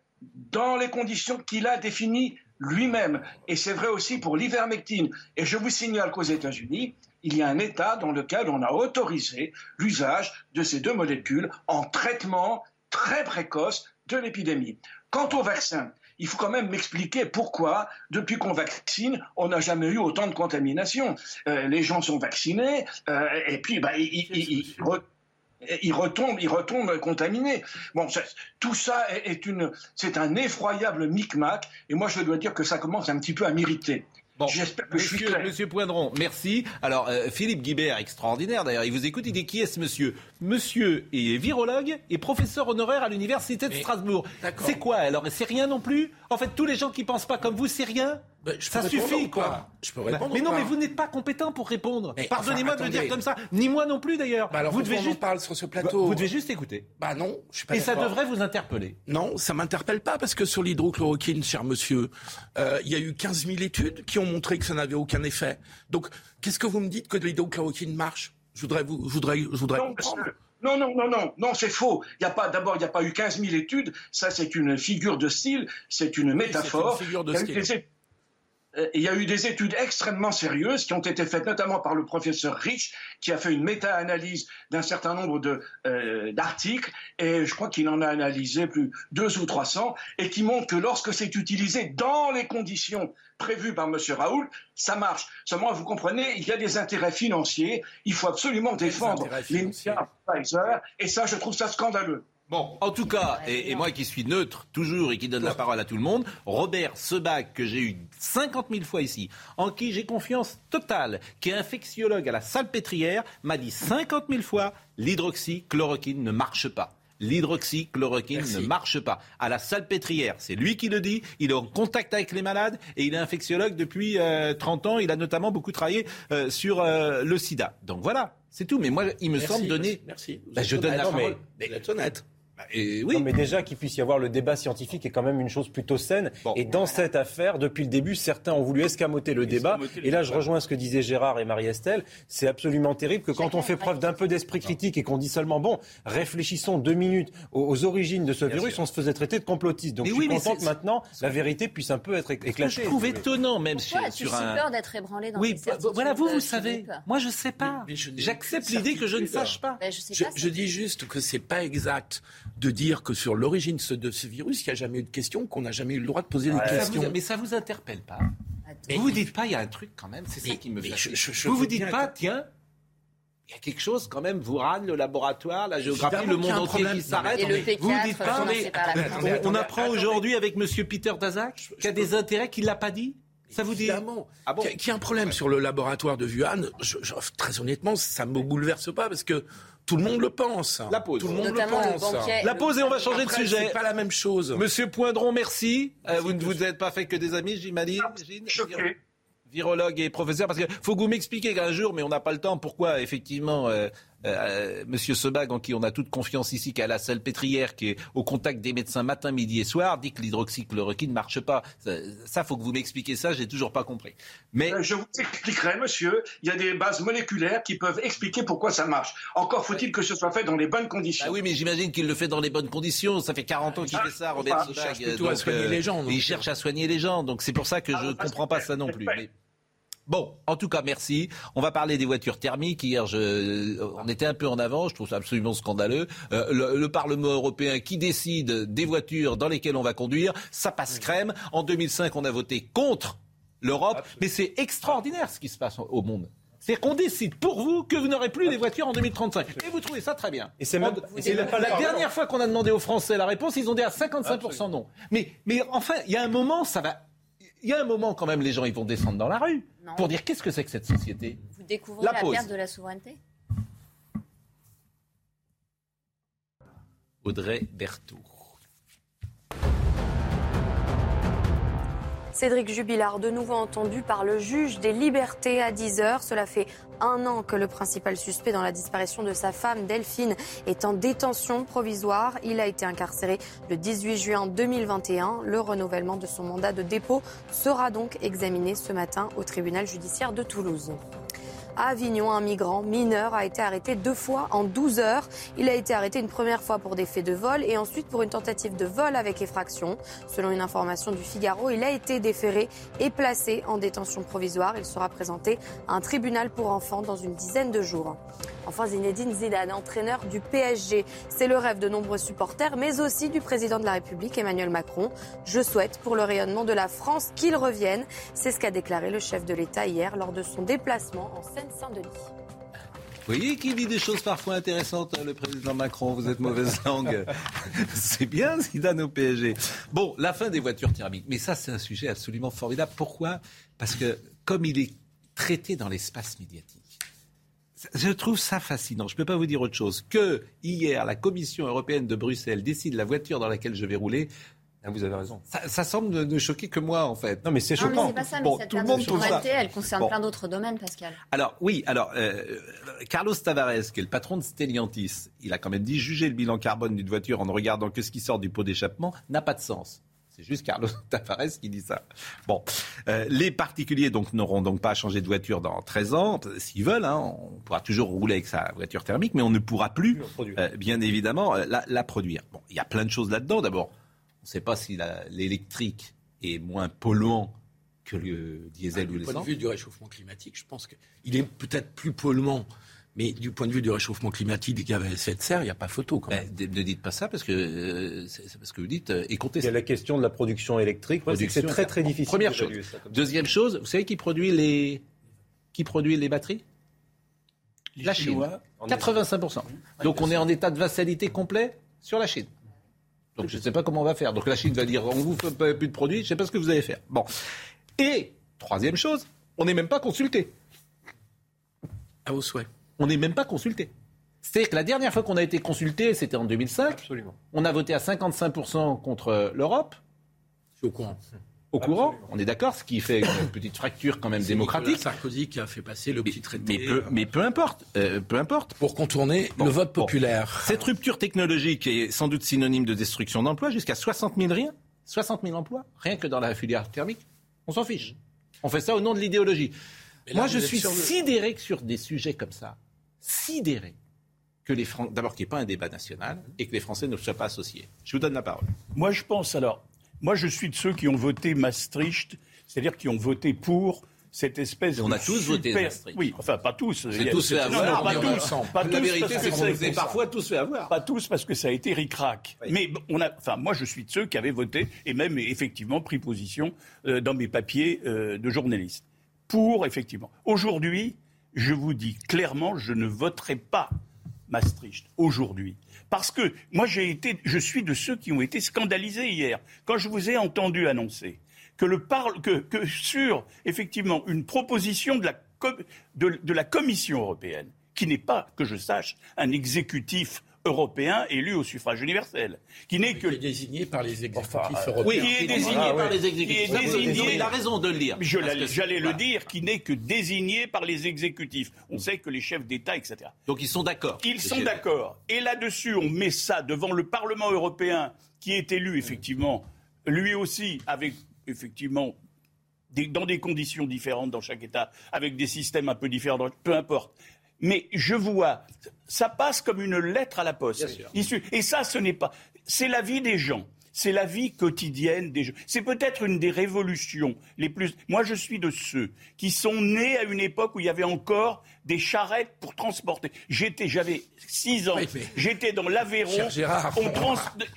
dans les conditions qu'il a définies lui-même. Et c'est vrai aussi pour l'ivermectine. Et je vous signale qu'aux États-Unis, il y a un État dans lequel on a autorisé l'usage de ces deux molécules en traitement très précoce de l'épidémie. Quant au vaccin, il faut quand même m'expliquer pourquoi, depuis qu'on vaccine, on n'a jamais eu autant de contamination. Euh, les gens sont vaccinés, euh, et puis bah, ils, retombent, ils retombent contaminés. Bon, tout ça est, une, c'est un effroyable micmac, et moi je dois dire que ça commence un petit peu à m'irriter. Bon, J'espère que monsieur, je suis Monsieur Poindron, merci. Alors, euh, Philippe Guibert, extraordinaire d'ailleurs, il vous écoute, il dit qui est ce monsieur? Monsieur est virologue et professeur honoraire à l'Université de Strasbourg. C'est quoi alors? C'est rien non plus? En fait, tous les gens qui pensent pas comme vous, c'est rien? Ben, ça suffit, quoi. Je peux répondre. mais non, mais vous n'êtes pas compétent pour répondre. Pardonnez-moi de le dire comme ça. Ni moi non plus, d'ailleurs. Bah alors, vous devez juste parler sur ce plateau. Vous devez juste écouter. Bah non, je suis pas Et ça devrait vous interpeller. Non, ça m'interpelle pas parce que sur l'hydrochloroquine, cher monsieur, euh, il y a eu 15 000 études qui ont montré que ça n'avait aucun effet. Donc, qu'est-ce que vous me dites que l'hydrochloroquine marche? Je voudrais vous, je voudrais, je voudrais non, Non, non, non, non, non, c'est faux. Il y a pas, d'abord, il n'y a pas eu 15 000 études. Ça, c'est une figure de style, c'est une métaphore. une figure de style. Euh, il y a eu des études extrêmement sérieuses qui ont été faites notamment par le professeur Rich, qui a fait une méta-analyse d'un certain nombre euh, d'articles, et je crois qu'il en a analysé plus deux ou trois cents, et qui montrent que lorsque c'est utilisé dans les conditions prévues par M. Raoul, ça marche. Seulement, vous comprenez, il y a des intérêts financiers, il faut absolument défendre les Pfizer, et ça, je trouve ça scandaleux. Bon, en tout cas, et, moi qui suis neutre toujours et qui donne la parole à tout le monde, Robert Sebac, que j'ai eu 50 000 fois ici, en qui j'ai confiance totale, qui est infectiologue à la Salpêtrière, m'a dit 50 000 fois l'hydroxychloroquine ne marche pas. L'hydroxychloroquine ne marche pas. À la salpêtrière, c'est lui qui le dit. Il est en contact avec les malades et il est infectiologue depuis 30 euh, ans. Il a notamment beaucoup travaillé euh, sur euh, le sida. Donc voilà, c'est tout. Mais moi, il me semble donner. Merci. Bah, je donne la parole. Mais, mais, honnête. Bah, oui. mais déjà qu'il puisse y avoir le débat scientifique est quand même une chose plutôt saine. Et dans cette affaire, depuis le début, certains ont voulu escamoter le débat. et là, je rejoins ce que disaient Gérard et Marie-Estelle. C'est absolument terrible que quand on fait preuve d'un peu d'esprit critique et qu'on dit seulement, bon, réfléchissons deux minutes aux, origines de ce virus, on se faisait traiter de complotiste. Donc je suis content que maintenant, la vérité puisse un peu être éclairée. Je trouve étonnant, même Pourquoi sur, sur un... peur d'être ébranlé dans Oui, voilà, vous, vous savez. Moi, je sais pas. J'accepte l'idée que je ne sache pas. Je dis juste que c'est pas exact de dire que sur l'origine de ce virus, il n'y a jamais eu de questions, qu'on n'a jamais eu le droit de poser des questions. mais ça vous interpelle pas Vous vous dites pas, il y a un truc quand même, c'est ça qui me fait. vous vous dites pas, tiens, il y a quelque chose quand même, vous râle le laboratoire, la géographie, le monde entier qui s'arrête. Vous vous dites pas, on, apprend aujourd'hui avec Monsieur Peter Daszak qu'il y a des intérêts qu'il l'a pas dit? Ça vous dit? Évidemment. Ah bon? Qu'il y a un problème sur le laboratoire de Wuhan, très honnêtement, ça me bouleverse pas parce que tout le monde le pense. La pause. Tout le monde le pense. la pause et on va changer de sujet. C'est pas la même chose. Monsieur Poindron, merci. Euh, vous ne vous êtes pas fait que des amis, j'imagine. Virologue et professeur, parce qu'il faut que vous m'expliquiez qu'un jour, mais on n'a pas le temps, pourquoi effectivement euh, euh, Monsieur Sebag, en qui on a toute confiance ici, qui a la salle pétrière, qui est au contact des médecins matin, midi et soir, dit que l'hydroxychloroquine ne marche pas. Ça, faut que vous m'expliquiez ça, j'ai toujours pas compris. Mais je vous expliquerai, monsieur. Il y a des bases moléculaires qui peuvent expliquer pourquoi ça marche. Encore faut-il que ce soit fait dans les bonnes conditions. Ah oui, mais j'imagine qu'il le fait dans les bonnes conditions. Ça fait 40 ans qu'il fait ça, Robert Il cherche à soigner les gens. Il cherche à soigner les gens. Donc c'est pour ça que je ne comprends pas ça non plus. Bon, en tout cas, merci. On va parler des voitures thermiques. Hier, je, on était un peu en avant. Je trouve ça absolument scandaleux. Euh, le, Parlement européen qui décide des voitures dans lesquelles on va conduire, ça passe crème. En 2005, on a voté contre l'Europe. Mais c'est extraordinaire ce qui se passe au monde. C'est qu'on décide pour vous que vous n'aurez plus les voitures en 2035. Et vous trouvez ça très bien. Et c'est même, la, dernière fois qu'on a demandé aux Français la réponse, ils ont dit à 55% non. Mais, mais enfin, il y a un moment, ça va il y a un moment quand même, les gens ils vont descendre dans la rue pour dire qu'est-ce que c'est que cette société? Vous découvrez la, perte de la souveraineté? Audrey Berthaud. Cédric Jubilard, de nouveau entendu par le juge des libertés à 10 heures. Cela fait un an que le principal suspect dans la disparition de sa femme, Delphine, est en détention provisoire. Il a été incarcéré le 18 juin 2021. Le renouvellement de son mandat de dépôt sera donc examiné ce matin au tribunal judiciaire de Toulouse. À Avignon, un migrant mineur a été arrêté deux fois en 12 heures. Il a été arrêté une première fois pour des faits de vol et ensuite pour une tentative de vol avec effraction. Selon une information du Figaro, il a été déféré et placé en détention provisoire. Il sera présenté à un tribunal pour enfants dans une dizaine de jours. Enfin, Zinedine Zidane, entraîneur du PSG. C'est le rêve de nombreux supporters, mais aussi du président de la République, Emmanuel Macron. Je souhaite pour le rayonnement de la France qu'il revienne. C'est ce qu'a déclaré le chef de l'État hier lors de son déplacement en Seine-Saint-Denis. Vous voyez qui dit des choses parfois intéressantes, le président Macron. Vous êtes mauvaise langue. c'est bien, Zidane au PSG. Bon, la fin des voitures thermiques. Mais ça, c'est un sujet absolument formidable. Pourquoi? Parce que comme il est traité dans l'espace médiatique, je trouve ça fascinant. Je ne peux pas vous dire autre chose. Que hier, la Commission européenne de Bruxelles décide la voiture dans laquelle je vais rouler. Ah, vous avez raison. Ça, semble ne, choquer que moi, en fait. Non, mais c'est choquant. Mais pas ça, mais cette tout le monde ça. elle concerne plein d'autres domaines, Pascal. Alors, oui, alors, euh, Carlos Tavares, qui est le patron de Stellantis, il a quand même dit juger le bilan carbone d'une voiture en ne regardant que ce qui sort du pot d'échappement n'a pas de sens. C'est juste Carlos Tavares qui dit ça. Bon, euh, les particuliers donc n'auront donc pas à changer de voiture dans 13 ans, s'ils veulent. Hein, on pourra toujours rouler avec sa voiture thermique, mais on ne pourra plus, euh, bien évidemment, euh, la, produire. Bon, il y a plein de choses là-dedans. D'abord, on ne sait pas si l'électrique est moins polluant que le diesel ou l'essence. Du point de vue du réchauffement climatique, je pense qu'il est peut-être plus polluant mais du point de vue du réchauffement climatique des gaz à effet de serre, il n'y a pas photo. Quand ben, même. ne dites pas ça parce que euh, c'est parce que vous dites euh, et comptez. Il y a la question de la production électrique. c'est très très difficile. Première chose. Deuxième chose, vous savez qui produit les qui produit les batteries? La Chine. 85% Donc on est en état de vassalité complet sur la Chine. Donc je ne sais pas comment on va faire. Donc la Chine va dire on vous fait plus de produits, je ne sais pas ce que vous allez faire. Bon. Et troisième chose, on n'est même pas consulté. À vos souhaits on n'est même pas consulté. C'est que la dernière fois qu'on a été consulté, c'était en 2005. Absolument. On a voté à 55% contre l'Europe. au courant. Au courant, on est d'accord, ce qui fait une petite fracture quand même démocratique. Sarkozy qui a fait passer le petit traité. Mais peu, mais peu importe, euh, peu importe. Pour contourner le vote populaire. Cette rupture technologique est sans doute synonyme de destruction d'emplois, jusqu'à 60 000 rien, 60 000 emplois, rien que dans la filière thermique. On s'en fiche. On fait ça au nom de l'idéologie. Moi, je suis sidéré que sur des sujets comme ça, sidéré que les Français, d'abord qu'il n'y ait pas un débat national et que les Français ne soient pas associés. Je vous donne la parole. Moi, je pense alors, moi, je suis de ceux qui ont voté Maastricht, c'est-à-dire qui ont voté pour cette espèce on a tous voté Maastricht. Oui, enfin pas tous. C'est tous fait avoir. pas tous. Pas la vérité, c'est qu'on vous parfois tous fait avoir. Pas tous parce que ça a été ric-rac. Mais on a, enfin moi je suis de ceux qui avaient voté et même effectivement pris position euh, dans mes papiers euh, de journaliste pour effectivement. Aujourd'hui, je vous dis clairement, je ne voterai pas Maastricht aujourd'hui. Parce que moi, j'ai été, je suis de ceux qui ont été scandalisés hier. Quand je vous ai entendu annoncer que, sur, effectivement, une proposition de la, de la Commission européenne, qui n'est pas, que je sache, un exécutif européen élu au suffrage universel, qui n'est que désigné par les exécutifs européens. Oui, qui est désigné ah, par les exécutifs. Qui est désigné, il a raison de le dire. J'allais le dire, qui n'est que désigné par les exécutifs. On sait que les chefs d'État, etc. Donc ils sont d'accord. Ils sont d'accord. Et là-dessus, on met ça devant le Parlement européen, qui est élu effectivement, lui aussi, avec effectivement dans des conditions différentes dans chaque État, avec des systèmes un peu différents, peu importe. Mais je vois, ça passe comme une lettre à la poste. Et ça, ce n'est pas. C'est la vie des gens. C'est la vie quotidienne des gens. C'est peut-être une des révolutions les plus. Moi, je suis de ceux qui sont nés à une époque où il y avait encore des charrettes pour transporter. J'étais, j'avais 6 ans, j'étais dans l'Aveyron.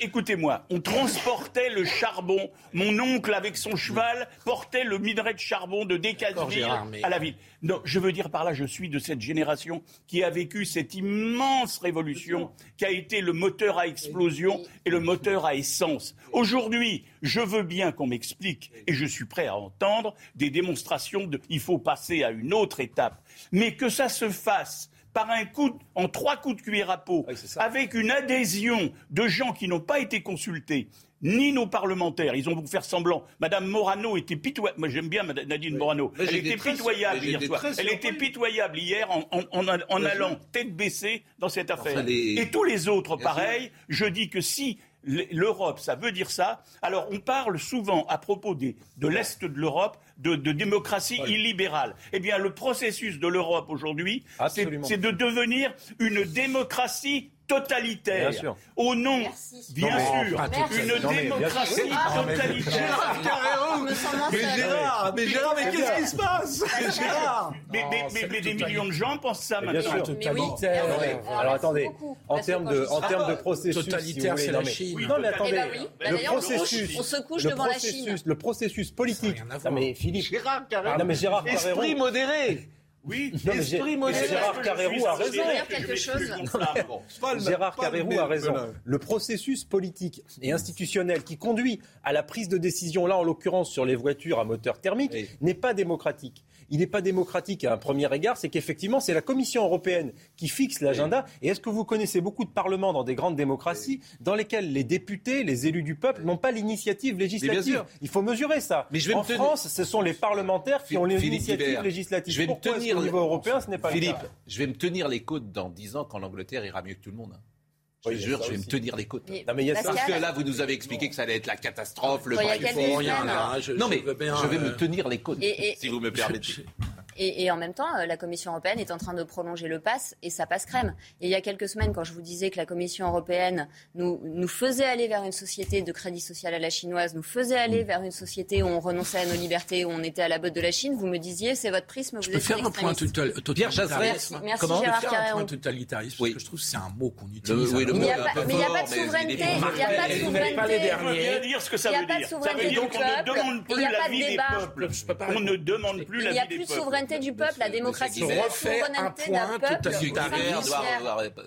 Écoutez-moi, on transportait le charbon. Mon oncle, avec son cheval, portait le minerai de charbon de Decazeville à la ville. Non, je veux dire par là, je suis de cette génération qui a vécu cette immense révolution qui a été le moteur à explosion et le moteur à essence. Aujourd'hui, je veux bien qu'on m'explique, et je suis prêt à entendre, des démonstrations de il faut passer à une autre étape. Mais que ça se fasse par un coup, en trois coups de cuillère à peau, avec une adhésion de gens qui n'ont pas été consultés, ni nos parlementaires. Ils ont voulu faire semblant. Madame Morano était pitoyable. Moi, j'aime bien Nadine Morano. Elle était pitoyable hier soir. Elle était pitoyable hier en, allant tête baissée dans cette affaire. Et tous les autres, pareil. Je dis que si l'Europe, ça veut dire ça. Alors, on parle souvent à propos des, de l'Est de l'Europe de, démocratie illibérale. Eh bien, le processus de l'Europe aujourd'hui, c'est de devenir une démocratie totalitaire. Bien sûr. Au nom, bien sûr, une démocratie totalitaire. Mais Gérard, mais Gérard, mais qu'est-ce qui se passe Gérard Mais, mais, des millions de gens pensent ça maintenant. Bien sûr, totalitaire. Alors attendez, en termes de, en termes de processus, totalitaire, c'est la Chine. Non, mais attendez, le processus, on se couche devant la Chine. Le processus politique. Non mais Philippe. Gérard. Non mais Esprit modéré. Oui, Gérard Carrérou a raison. Gérard Carrérou a raison. Le processus politique et institutionnel qui conduit à la prise de décision, là en l'occurrence sur les voitures à moteur thermique, n'est pas démocratique il n'est pas démocratique à un premier égard, c'est qu'effectivement, c'est la Commission européenne qui fixe l'agenda. Et est-ce que vous connaissez beaucoup de parlements dans des grandes démocraties dans lesquels les députés, les élus du peuple n'ont pas l'initiative législative? Il faut mesurer ça. Mais en France, ce sont les parlementaires qui ont l'initiative législative. Je vais Pourquoi me tenir au niveau européen, ce n'est pas Philippe, le cas? je vais me tenir les côtes dans 10 ans quand l'Angleterre ira mieux que tout le monde. Hein. Je te jure, je vais me tenir les côtes. non, mais Parce que là, vous nous avez expliqué que ça allait être la catastrophe, le il faut rien. Là. non, mais je, vais me euh, tenir les côtes, si vous me permettez. Et, en même temps, euh, la Commission européenne est en train de prolonger le pass et ça passe crème. Et il y a quelques semaines, quand je vous disais que la Commission européenne nous, nous faisait aller vers une société de crédit social à la chinoise, nous faisait aller mm. vers une société où on renonçait à nos libertés, où on était à la botte de la Chine, vous me disiez, c'est votre prisme, vous je peux faire un point totalitarisme. Merci, merci Gérard faire un point totalitarisme, parce que je trouve que c'est un mot qu'on utilise. mais il n'y a, pas de souveraineté. Il n'y a pas de souveraineté. Il veut dire ce que ça veut dire. Ça veut dire qu'on ne demande plus la vie des peuples. On ne demande plus la vie des peuples. Souveraineté du peuple. La démocratie, c'est la souveraineté d'un peuple.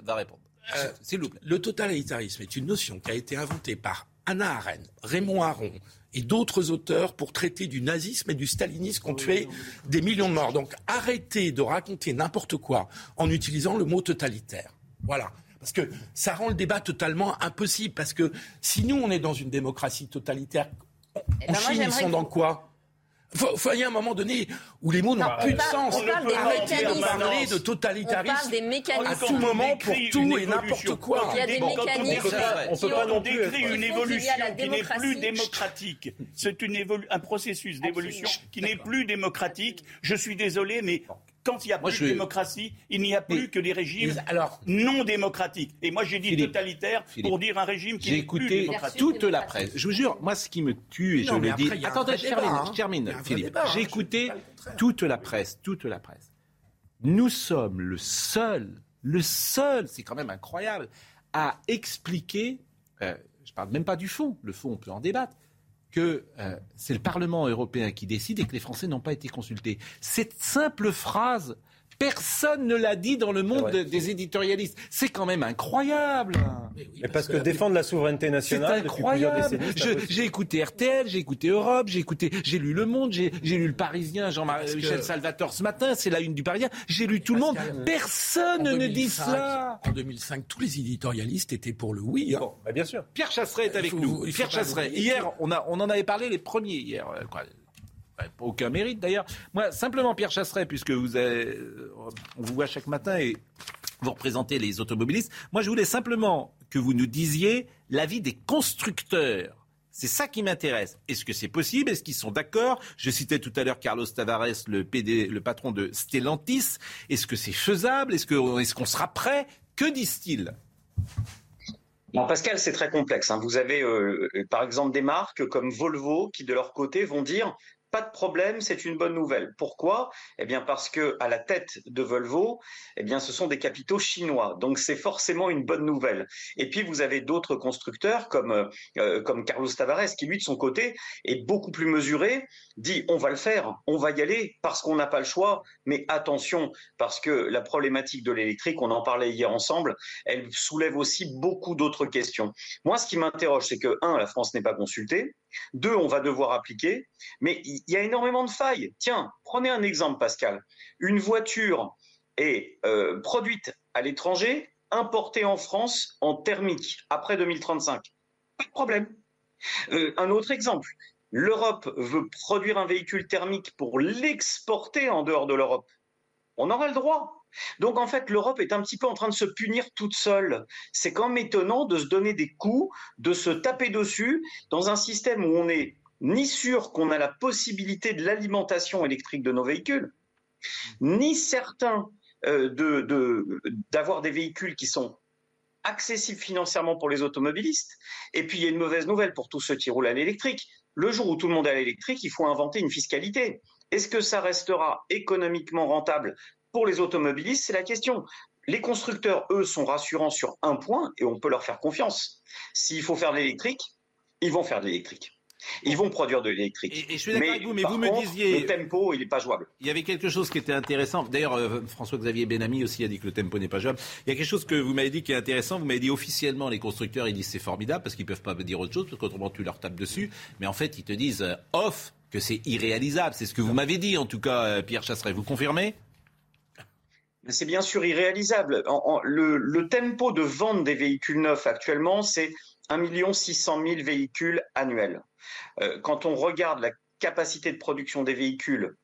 va répondre. Euh, S'il vous plaît. Le totalitarisme est une notion qui a été inventée par Anna Arendt, Raymond Aron et d'autres auteurs pour traiter du nazisme et du stalinisme qui ont tué des millions de morts. Donc arrêtez de raconter n'importe quoi en utilisant le mot totalitaire. Voilà. Parce que ça rend le débat totalement impossible. Parce que si nous, on est dans une démocratie totalitaire, en eh ben Chine, ils sont dans quoi? Il faut, y a un moment donné où les mots n'ont plus de sens. On parle des parler de totalitarisme on parle des mécanismes. à tout moment pour tout et n'importe quoi. Il y a des mécanismes. On peut pas non plus décrit une évolution qui n'est plus démocratique. C'est un processus d'évolution qui n'est plus démocratique. Je suis désolé, mais quand il n'y a plus de démocratie, il n'y a plus que des régimes non démocratiques. Et moi, j'ai dit totalitaire pour dire un régime qui n'est plus démocratique. Toute la presse. Je vous jure, moi, ce qui me tue, et je le dis. Attendez, je termine, je termine Philippe. J'ai écouté toute la presse, toute la presse. Nous sommes le seul, le seul, c'est quand même incroyable, à expliquer. Euh, je ne parle même pas du fond. Le fond, on peut en débattre que euh, c'est le Parlement européen qui décide et que les Français n'ont pas été consultés. Cette simple phrase Personne ne l'a dit dans le monde des éditorialistes. C'est quand même incroyable. Mais, parce, que, défendre la souveraineté nationale depuis plusieurs décennies. J'ai écouté RTL, j'ai écouté Europe, j'ai écouté, j'ai lu Le Monde, j'ai lu Le Parisien, Jean-Michel Salvatore ce matin, c'est la une du Parisien. J'ai lu tout le monde. Personne ne dit cela. En 2005, tous les éditorialistes étaient pour le oui. Hein. Bah, bien sûr. Pierre Chasseret est avec nous. Pierre Chasseret. Hier, on, a, on en avait parlé les premiers hier. Euh, aucun mérite d'ailleurs. Moi, simplement Pierre Chasseret, puisque vous avez, on vous voit chaque matin et vous représentez les automobilistes. Moi, je voulais simplement que vous nous disiez l'avis des constructeurs. C'est ça qui m'intéresse. Est-ce que c'est possible? Est-ce qu'ils sont d'accord? Je citais tout à l'heure Carlos Tavares, le, PD, le patron de Stellantis. Est-ce que c'est faisable? Est-ce qu'on sera prêt? Que disent-ils? Pascal, c'est très complexe. Hein. Vous avez euh, par exemple des marques comme Volvo qui, de leur côté, vont dire pas de problème, c'est une bonne nouvelle. Pourquoi? Eh bien parce que à la tête de Volvo, eh bien ce sont des capitaux chinois. Donc c'est forcément une bonne nouvelle. Et puis vous avez d'autres constructeurs comme euh, comme Carlos Tavares qui lui de son côté est beaucoup plus mesuré, dit on va le faire, on va y aller parce qu'on n'a pas le choix, mais attention parce que la problématique de l'électrique, on en parlait hier ensemble, elle soulève aussi beaucoup d'autres questions. Moi ce qui m'interroge c'est que un la France n'est pas consultée, deux, on va devoir appliquer. Mais il y a énormément de failles. Tiens, prenez un exemple, Pascal. Une voiture est euh, produite à l'étranger, importée en France en thermique après 2035. Pas de problème. Euh, un autre exemple. L'Europe veut produire un véhicule thermique pour l'exporter en dehors de l'Europe. On aura le droit. Donc en fait, l'Europe est un petit peu en train de se punir toute seule. C'est quand même étonnant de se donner des coups, de se taper dessus dans un système où on n'est ni sûr qu'on a la possibilité de l'alimentation électrique de nos véhicules, ni certain euh, d'avoir des véhicules qui sont accessibles financièrement pour les automobilistes. Et puis il y a une mauvaise nouvelle pour tous ceux qui roulent à l'électrique. Le jour où tout le monde est à l'électrique, il faut inventer une fiscalité. Est-ce que ça restera économiquement rentable pour les automobilistes, c'est la question. Les constructeurs, eux, sont rassurants sur un point et on peut leur faire confiance. S'il faut faire de l'électrique, ils vont faire de l'électrique. Ils vont produire de l'électrique. Et, je suis d'accord avec vous, mais vous me disiez. Le tempo, il n'est pas jouable. Il y avait quelque chose qui était intéressant. D'ailleurs, euh, François-Xavier Benami aussi a dit que le tempo n'est pas jouable. Il y a quelque chose que vous m'avez dit qui est intéressant. Vous m'avez dit officiellement, les constructeurs, ils disent c'est formidable parce qu'ils ne peuvent pas dire autre chose, parce qu'autrement tu leur tapes dessus. Mais en fait, ils te disent euh, off que c'est irréalisable. C'est ce que vous m'avez dit, en tout cas, euh, Pierre Chasseret. Vous confirmez? C'est bien sûr irréalisable. le, tempo de vente des véhicules neufs actuellement, c'est 1 600 000 véhicules annuels. Euh, quand on regarde la capacité de production des véhicules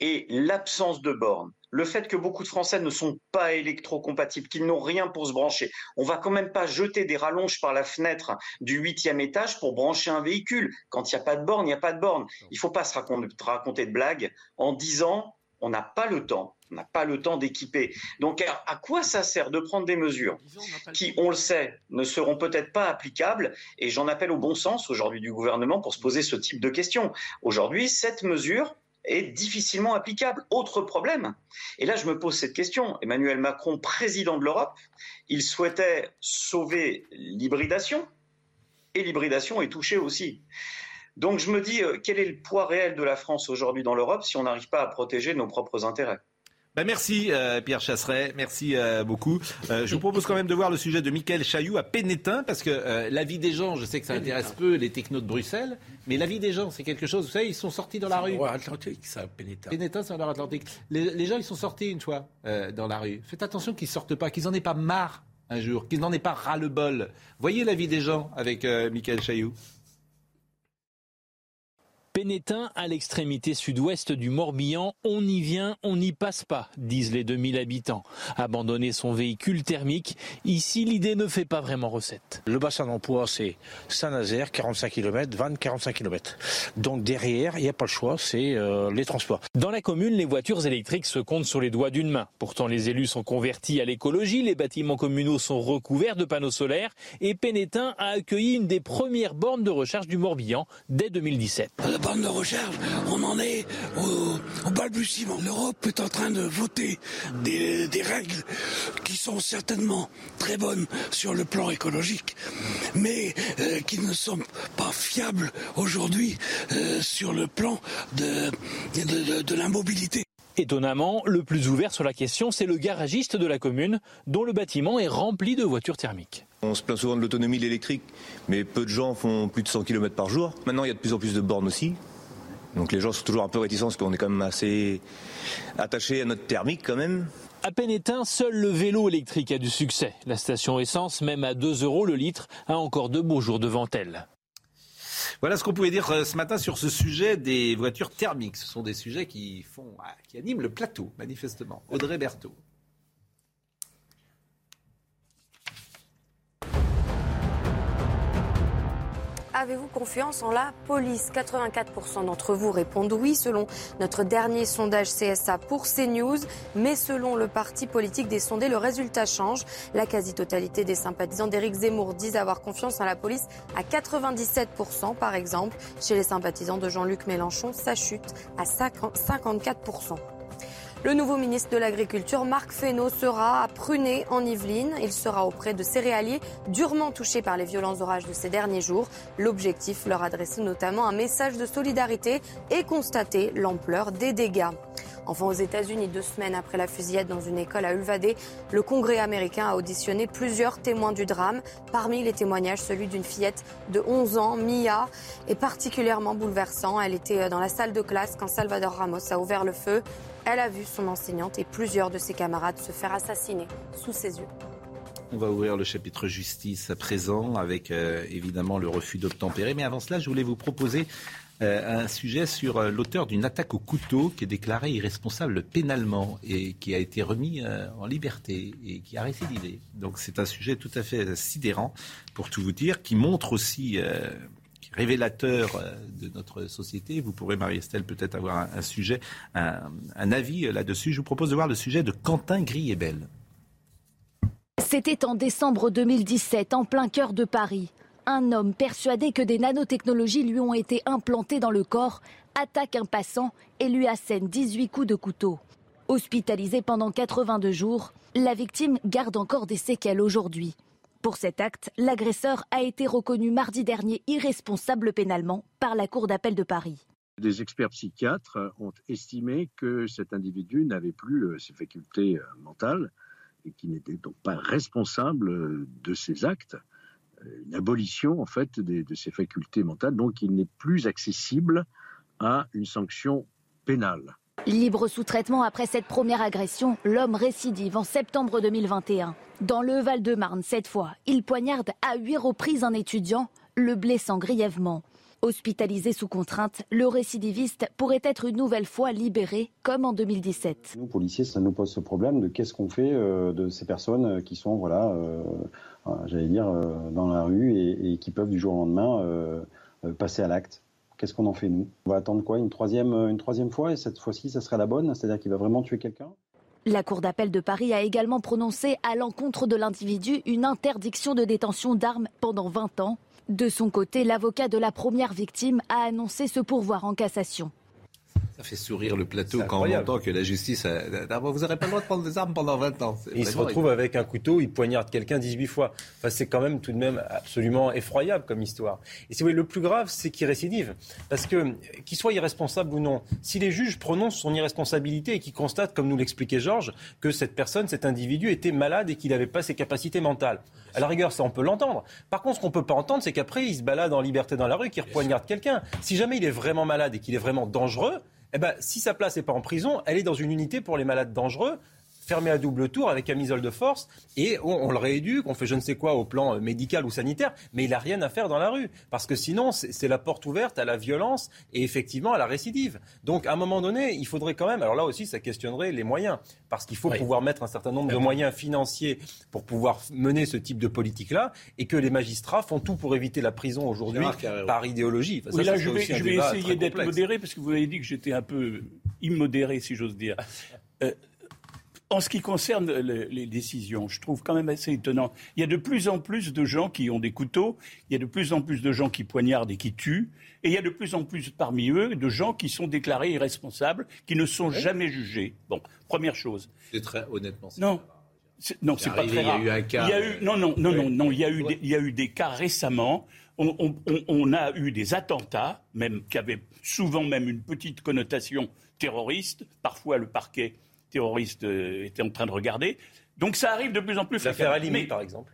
et l'absence de bornes, le fait que beaucoup de Français ne sont pas électrocompatibles, qu'ils n'ont rien pour se brancher, on va quand même pas jeter des rallonges par la fenêtre du huitième étage pour brancher un véhicule. Quand il n'y a pas de borne, il n'y a pas de borne. Il ne faut pas se raconter, raconter de blagues en disant on n'a pas le temps on n'a pas le temps d'équiper. Donc à, quoi ça sert de prendre des mesures qui, on le sait, ne seront peut-être pas applicables Et j'en appelle au bon sens aujourd'hui du gouvernement pour se poser ce type de questions. Aujourd'hui, cette mesure est difficilement applicable. Autre problème, et là je me pose cette question, Emmanuel Macron, président de l'Europe, il souhaitait sauver l'hybridation, et l'hybridation est touchée aussi. Donc je me dis, euh, quel est le poids réel de la France aujourd'hui dans l'Europe si on n'arrive pas à protéger nos propres intérêts? Bah, merci euh, Pierre Chasseret, merci euh, beaucoup. Euh, je vous propose quand même de voir le sujet de Michael Chailloux à Pénétin, parce que la vie des gens, je sais que ça intéresse peu les technos de Bruxelles, mais la vie des gens, c'est quelque chose, vous savez, ils sont sortis dans la rue. Atlantique, ça, Pénétin. Pénétin, c'est en Atlantique. Les, les, gens, ils sont sortis une fois dans la rue. Faites attention qu'ils sortent pas, qu'ils en aient pas marre un jour, qu'ils n'en aient pas ras-le-bol. Voyez la vie des gens avec Michael Chailloux. Pénétin, à l'extrémité sud-ouest du Morbihan, on y vient, on n'y passe pas, disent les 2000 habitants. Abandonner son véhicule thermique, ici l'idée ne fait pas vraiment recette. Le bassin d'emploi c'est Saint-Nazaire, 45 km, Vannes, 45 km. Donc derrière, il n'y a pas le choix, c'est euh, les transports. Dans la commune, les voitures électriques se comptent sur les doigts d'une main. Pourtant, les élus sont convertis à l'écologie, les bâtiments communaux sont recouverts de panneaux solaires et Pénétin a accueilli une des premières bornes de recharge du Morbihan dès 2017 de recharge, on en est au, balbutiement. L'Europe est en train de voter des, règles qui sont certainement très bonnes sur le plan écologique, mais euh, qui ne sont pas fiables aujourd'hui euh, sur le plan de, de, de, de la mobilité. Étonnamment, le plus ouvert sur la question, c'est le garagiste de la commune, dont le bâtiment est rempli de voitures thermiques. On se plaint souvent de l'autonomie de l'électrique, mais peu de gens font plus de 100 km par jour. Maintenant, il y a de plus en plus de bornes aussi. Donc les gens sont toujours un peu réticents parce qu'on est quand même assez attaché à notre thermique quand même. À peine éteint, seul le vélo électrique a du succès. La station essence, même à 2 euros le litre, a encore de beaux jours devant elle. Voilà ce qu'on pouvait dire euh, ce matin sur ce sujet des voitures thermiques. Ce sont des sujets qui, font, ah, qui animent le plateau, manifestement. Audrey Berthaud. Avez-vous confiance en la police? 84% d'entre vous répondent oui selon notre dernier sondage CSA pour CNews. Mais selon le parti politique des sondés, le résultat change. La quasi-totalité des sympathisants d'Éric Zemmour disent avoir confiance en la police à 97% par exemple. Chez les sympathisants de Jean-Luc Mélenchon, ça chute à 54%. Le nouveau ministre de l'Agriculture, Marc Fesneau, sera à Pruné, en Yvelines. Il sera auprès de céréaliers durement touchés par les violents orages de ces derniers jours. L'objectif, leur adresser notamment un message de solidarité et constater l'ampleur des dégâts. Enfin, aux États-Unis, deux semaines après la fusillade dans une école à Ulvade, le Congrès américain a auditionné plusieurs témoins du drame. Parmi les témoignages, celui d'une fillette de 11 ans, Mia, est particulièrement bouleversant. Elle était dans la salle de classe quand Salvador Ramos a ouvert le feu. Elle a vu son enseignante et plusieurs de ses camarades se faire assassiner sous ses yeux. On va ouvrir le chapitre justice à présent avec euh, évidemment le refus d'obtempérer. Mais avant cela, je voulais vous proposer euh, un sujet sur euh, l'auteur d'une attaque au couteau qui est déclaré irresponsable pénalement et qui a été remis en liberté et qui a récidivé. Donc c'est un sujet tout à fait sidérant pour tout vous dire, qui montre aussi révélateur euh, de notre société. Vous pourrez, Marie-Estelle, peut-être avoir un, sujet, un, avis là-dessus. Je vous propose de voir le sujet de Quentin Griebel. C'était en décembre 2017, en plein cœur de Paris. Un homme persuadé que des nanotechnologies lui ont été implantées dans le corps attaque un passant et lui assène 18 coups de couteau. Hospitalisé pendant 82 jours, la victime garde encore des séquelles aujourd'hui. Pour cet acte, l'agresseur a été reconnu mardi dernier irresponsable pénalement par la Cour d'appel de Paris. Des experts psychiatres ont estimé que cet individu n'avait plus euh, ses facultés euh, mentales et qu'il n'était donc pas responsable euh, de ses actes. Une abolition en fait de, de ses facultés mentales, donc il n'est plus accessible à une sanction pénale. Libre sous traitement après cette première agression, l'homme récidive en septembre 2021. Dans le Val-de-Marne, cette fois, il poignarde à huit reprises un étudiant, le blessant grièvement. Hospitalisé sous contrainte, le récidiviste pourrait être une nouvelle fois libéré, comme en 2017. Nous, policiers, ça nous pose ce problème de qu'est-ce qu'on fait euh, de ces personnes qui sont, voilà, euh, euh, j'allais dire, dans la rue et, qui peuvent du jour au lendemain passer à l'acte. Qu'est-ce qu'on en fait, nous? On va attendre quoi? Une troisième, une troisième fois et cette fois-ci, ça serait la bonne C'est-à-dire qu'il va vraiment tuer quelqu'un? La Cour d'appel de Paris a également prononcé à l'encontre de l'individu une interdiction de détention d'armes pendant 20 ans. De son côté, l'avocat de la première victime a annoncé ce pourvoir en cassation. Fait sourire le plateau quand on entend que la justice. A... Vous n'aurez pas le droit de prendre des armes pendant 20 ans. il se retrouve avec un couteau, il poignarde quelqu'un 18 fois. Enfin, c'est quand même tout de même absolument effroyable comme histoire. Et si vous le plus grave, c'est qu'il récidive. Parce que, qu'il soit irresponsable ou non, si les juges prononcent son irresponsabilité et qu'ils constatent, comme nous l'expliquait Georges, que cette personne, cet individu était malade et qu'il n'avait pas ses capacités mentales. À la rigueur, ça, on peut l'entendre. Par contre, ce qu'on peut pas entendre, c'est qu'après, il se balade en liberté dans la rue, qu'il repoignarde quelqu'un. Si jamais il est vraiment malade et qu'il est vraiment dangereux, eh ben, si sa place n'est pas en prison, elle est dans une unité pour les malades dangereux fermé à double tour avec camisole de force et on, le rééduque, on fait je ne sais quoi au plan médical ou sanitaire, mais il n'a rien à faire dans la rue parce que sinon c'est la porte ouverte à la violence et effectivement à la récidive. Donc à un moment donné, il faudrait quand même, alors là aussi ça questionnerait les moyens parce qu'il faut pouvoir mettre un certain nombre de moyens financiers pour pouvoir mener ce type de politique-là et que les magistrats font tout pour éviter la prison aujourd'hui par idéologie. oui, là, je vais, je vais essayer d'être modéré parce que vous avez dit que j'étais un peu immodéré, si j'ose dire. Euh, en ce qui concerne les décisions, je trouve quand même assez étonnant. Il y a de plus en plus de gens qui ont des couteaux, il y a de plus en plus de gens qui poignardent et qui tuent, et il y a de plus en plus parmi eux de gens qui sont déclarés irresponsables, qui ne sont jamais jugés. Bon, première chose. C'est très honnêtement. Non. Non, c'est pas très rare. Il y a eu un cas. non, non, non, non, non. Il y a eu, des, il y a eu des cas récemment. On, on, a eu des attentats, même qui avaient souvent même une petite connotation terroriste. Parfois, le parquet terroriste euh, était en train de regarder. Donc ça arrive de plus en plus L'affaire Halimi, par exemple.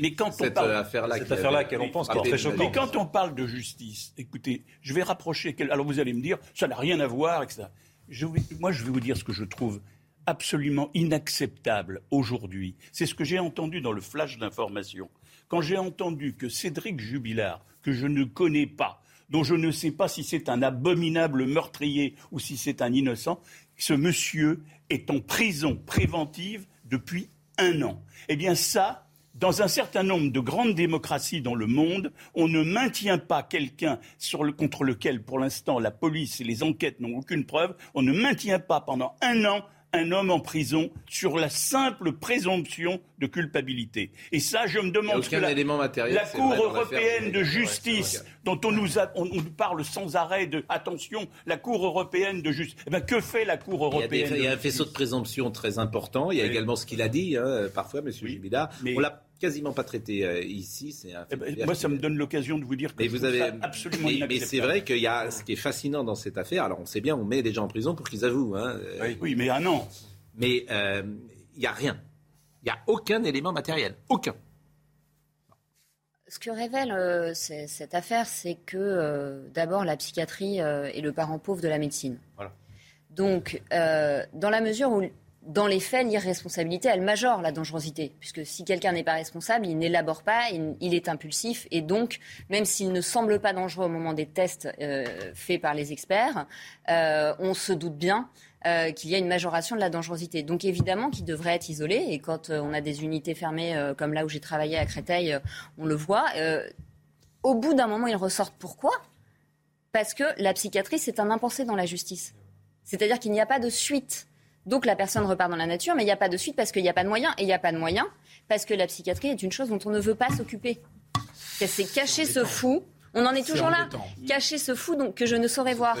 Mais quand Cette on parle affaire-là Cette affaire-là, avait- qu'elle en pense, qui est très choquante. Mais quand on parle de justice, écoutez, je vais rapprocher. Alors vous allez me dire, ça n'a rien à voir, etc. Je vais- moi, je vais vous dire ce que je trouve absolument inacceptable aujourd'hui. C'est ce que j'ai entendu dans le flash d'information. Quand j'ai entendu que Cédric Jubilard, que je ne connais pas, dont je ne sais pas si c'est un abominable meurtrier ou si c'est un innocent, ce monsieur est en prison préventive depuis un an. Eh bien ça, dans un certain nombre de grandes démocraties dans le monde, on ne maintient pas quelqu'un contre lequel, pour l'instant, la police et les enquêtes n'ont aucune preuve. On ne maintient pas pendant un an un homme en prison sur la simple présomption de culpabilité. Et ça, je me demande que la, matériel, la Cour vrai, européenne de justice, dont on nous, a- on, on nous parle sans arrêt de attention, la Cour européenne de justice. Eh ben, que fait la Cour Il y a, des- européenne il y a un faisceau de présomption très important. Il y a également ce qu'il a dit, hein, parfois, M. Jubila. On l'a quasiment pas traité euh, ici. C'est un fait Eh ben, moi, ça me donne l'occasion de vous dire que Mais je vous avez, ça absolument mais, c'est vrai qu'il y a ce qui est fascinant dans cette affaire. Alors on sait bien, on met des gens en prison pour qu'ils avouent. hein. Oui, mais un an. Mais euh, il n'y a rien. Il n'y a aucun élément matériel. Aucun. Ce que révèle euh, cette affaire, c'est que euh, d'abord la psychiatrie euh, est le parent pauvre de la médecine. Donc, euh, dans la mesure où, dans les faits, l'irresponsabilité, elle majore la dangerosité. Puisque si quelqu'un n'est pas responsable, il n'élabore pas, il, est impulsif. Et donc, même s'il ne semble pas dangereux au moment des tests euh, faits par les experts, euh, on se doute bien euh, qu'il y a une majoration de la dangerosité. Donc évidemment qu'il devrait être isolé. Et quand on a des unités fermées, comme là où j'ai travaillé à Créteil, on le voit. Au bout d'un moment, ils ressortent. Pourquoi? Parce que la psychiatrie, c'est un impensé dans la justice. C'est-à-dire qu'il n'y a pas de suite. Donc la personne repart dans la nature, mais il n'y a pas de suite parce qu'il n'y a pas de moyens. Et il n'y a pas de moyens parce que la psychiatrie est une chose dont on ne veut pas s'occuper. C'est cacher ce fou. On en est toujours là. Cacher ce fou donc, que je ne saurais voir.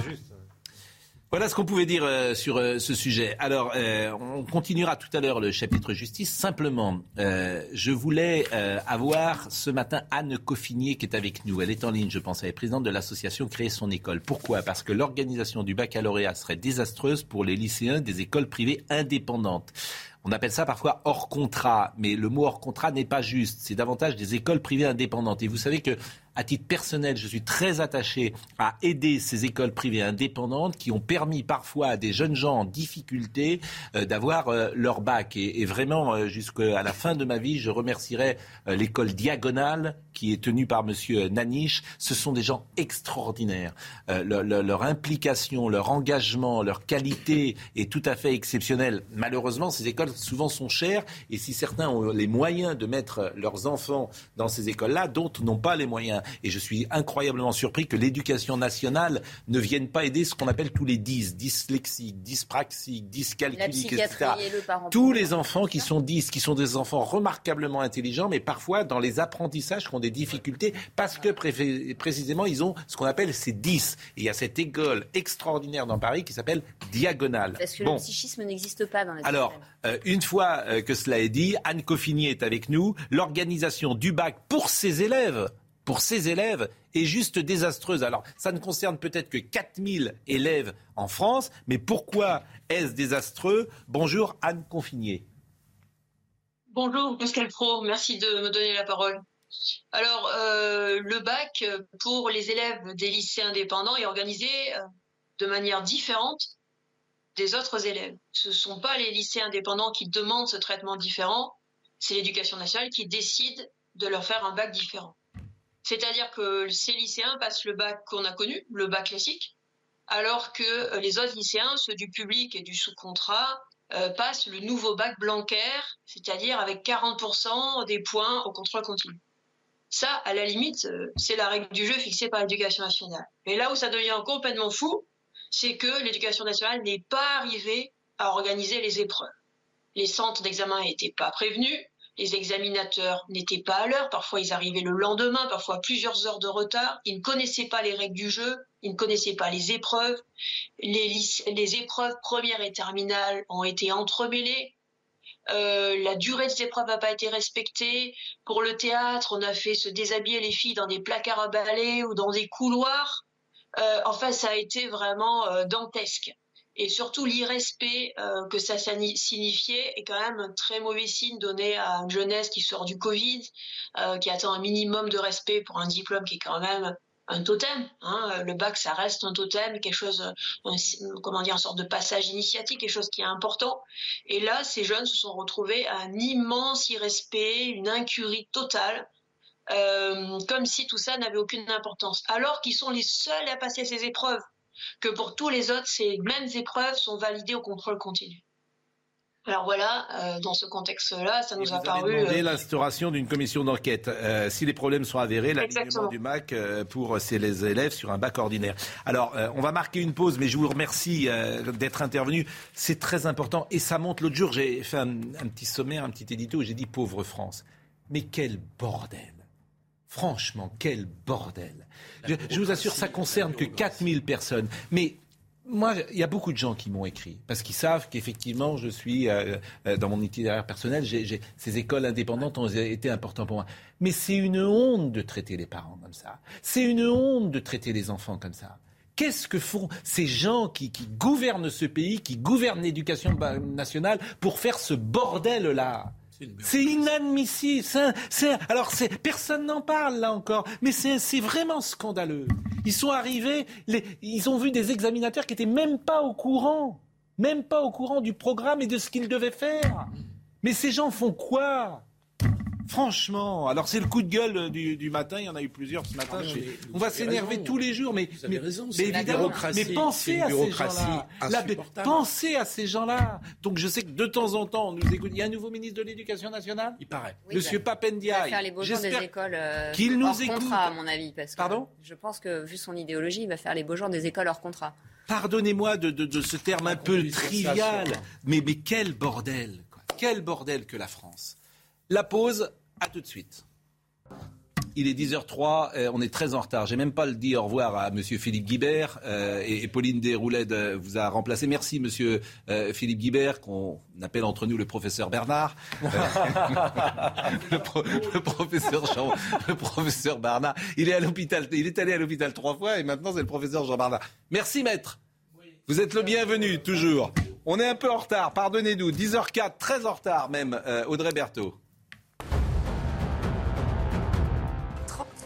Voilà ce qu'on pouvait dire euh, sur euh, ce sujet. Alors, euh, on continuera tout à l'heure le chapitre justice. Simplement, euh, je voulais euh, avoir ce matin Anne Coffinier qui est avec nous. Elle est en ligne, je pense. Elle est présidente de l'association Créer son école. Pourquoi? Parce que l'organisation du baccalauréat serait désastreuse pour les lycéens des écoles privées indépendantes. On appelle ça parfois hors contrat, mais le mot hors contrat n'est pas juste. C'est davantage des écoles privées indépendantes. Et vous savez que, à titre personnel, je suis très attaché à aider ces écoles privées indépendantes qui ont permis parfois à des jeunes gens en difficulté euh, d'avoir euh, leur bac. Et, vraiment, euh, jusqu'à la fin de ma vie, je remercierai l'école Diagonale qui est tenue par Monsieur Naniche. Ce sont des gens extraordinaires. Leur implication, leur engagement, leur qualité est tout à fait exceptionnelle. Malheureusement, ces écoles souvent sont chères et si certains ont les moyens de mettre leurs enfants dans ces écoles-là, d'autres n'ont pas les moyens. Et je suis incroyablement surpris que l'éducation nationale ne vienne pas aider ce qu'on appelle tous les 10, dyslexiques, dyspraxiques, dyscalculiques, etc. et le Tous les enfants qui sont 10, qui sont des enfants remarquablement intelligents, mais parfois dans les apprentissages qui ont des difficultés parce que précisément ils ont ce qu'on appelle ces 10. Et il y a cette école extraordinaire dans Paris qui s'appelle Diagonale. Parce que Bon. le psychisme n'existe pas dans la Alors, euh, une fois euh, que cela est dit, Anne Coffinier est avec nous. L'organisation du bac pour ses élèves, pour ses élèves, est juste désastreuse. Alors, ça ne concerne peut-être que 4000 élèves en France, mais pourquoi est-ce désastreux? Bonjour Anne Coffinier. Bonjour Pascal Pro, merci de me donner la parole. Alors, euh, le bac pour les élèves des lycées indépendants est organisé euh, de manière différente des autres élèves. Ce ne sont pas les lycées indépendants qui demandent ce traitement différent, c'est l'éducation nationale qui décide de leur faire un bac différent. C'est-à-dire que ces lycéens passent le bac qu'on a connu, le bac classique, alors que les autres lycéens, ceux du public et du sous-contrat, euh, passent le nouveau bac Blanquer, c'est-à-dire avec 40% des points au contrôle continu. Ça, à la limite, euh, c'est la règle du jeu fixée par l'éducation nationale. Mais là où ça devient complètement fou, c'est que l'éducation nationale n'est pas arrivée à organiser les épreuves. Les centres d'examen n'étaient pas prévenus, les examinateurs n'étaient pas à l'heure, parfois ils arrivaient le lendemain, parfois plusieurs heures de retard, ils ne connaissaient pas les règles du jeu, ils ne connaissaient pas les épreuves, les, épreuves premières et terminales ont été entremêlées, euh, la durée des épreuves n'a pas été respectée. Pour le théâtre, on a fait se déshabiller les filles dans des placards à balai ou dans des couloirs. Euh, enfin, ça a été vraiment euh, dantesque. Et surtout l'irrespect euh, que ça signifiait est quand même un très mauvais signe donné à une jeunesse qui sort du Covid, euh, qui attend un minimum de respect pour un diplôme qui est quand même un totem. Hein. Le bac, ça reste un totem, quelque chose, comment dire, une sorte de passage initiatique, quelque chose qui est important. Et là, ces jeunes se sont retrouvés à un immense irrespect, une incurie totale. Euh, comme si tout ça n'avait aucune importance, alors qu'ils sont les seuls à passer ces épreuves que pour tous les autres, ces mêmes épreuves sont validées au contrôle continu. Alors voilà, euh, dans ce contexte-là, ça nous a paru. demandé euh, l'instauration d'une commission d'enquête. Euh, si les problèmes sont avérés, l'alignement du MAC pour les élèves sur un bac ordinaire. Alors, on va marquer une pause, mais je vous remercie d'être intervenu. C'est très important et ça montre. L'autre jour, j'ai fait un, un, petit sommaire, un petit édito où j'ai dit pauvre France. Mais quel bordel Franchement, quel bordel. Je, vous assure, ça concerne que 4000 personnes. Mais moi, il y a beaucoup de gens qui m'ont écrit parce qu'ils savent qu'effectivement, je suis euh, euh, dans mon itinéraire personnel. ces écoles indépendantes ont été importantes pour moi. Mais c'est une honte de traiter les parents comme ça. C'est une honte de traiter les enfants comme ça. Qu'est-ce que font ces gens qui, qui gouvernent ce pays, qui gouvernent l'éducation nationale pour faire ce bordel-là? C'est inadmissible. alors, personne n'en parle là encore, mais c'est vraiment scandaleux. Ils sont arrivés, ils ont vu des examinateurs qui n'étaient même pas au courant, même pas au courant du programme et de ce qu'ils devaient faire. Mais ces gens font quoi? Franchement, alors c'est le coup de gueule du, matin, il y en a eu plusieurs ce matin. Ah, on va s'énerver tous les jours, mais, mais, évidemment, mais pensez à ces gens-là. Pensez à ces gens-là. Donc je sais que de temps en temps, on nous écoute. Il y a un nouveau ministre de l'Éducation nationale? Il paraît. Monsieur bah, Papendiaï. Il va faire les beaux jours des écoles euh, qu'il nous hors écoute. contrat, à mon avis. Parce que Pardon? Je pense que, vu son idéologie, il va faire les beaux jours des écoles hors contrat. Pardonnez-moi de, de, ce terme un peu trivial, mais, mais quel bordel Quel bordel que la France la pause, à tout de suite. Il est 10h03, euh, on est très en retard. J'ai même pas le dit au revoir à Monsieur Philippe Guibert euh, et, Pauline Desrouledes euh, vous a remplacé. Merci Monsieur Philippe Guibert qu'on appelle entre nous le professeur Bernard, le, professeur Jean, le professeur Bernard. Il est à l'hôpital, il est allé à l'hôpital trois fois et maintenant c'est le professeur Jean Bernard. Merci maître. Vous êtes le bienvenu toujours. On est un peu en retard, pardonnez-nous. 10h04, très en retard même. Audrey Berthaud.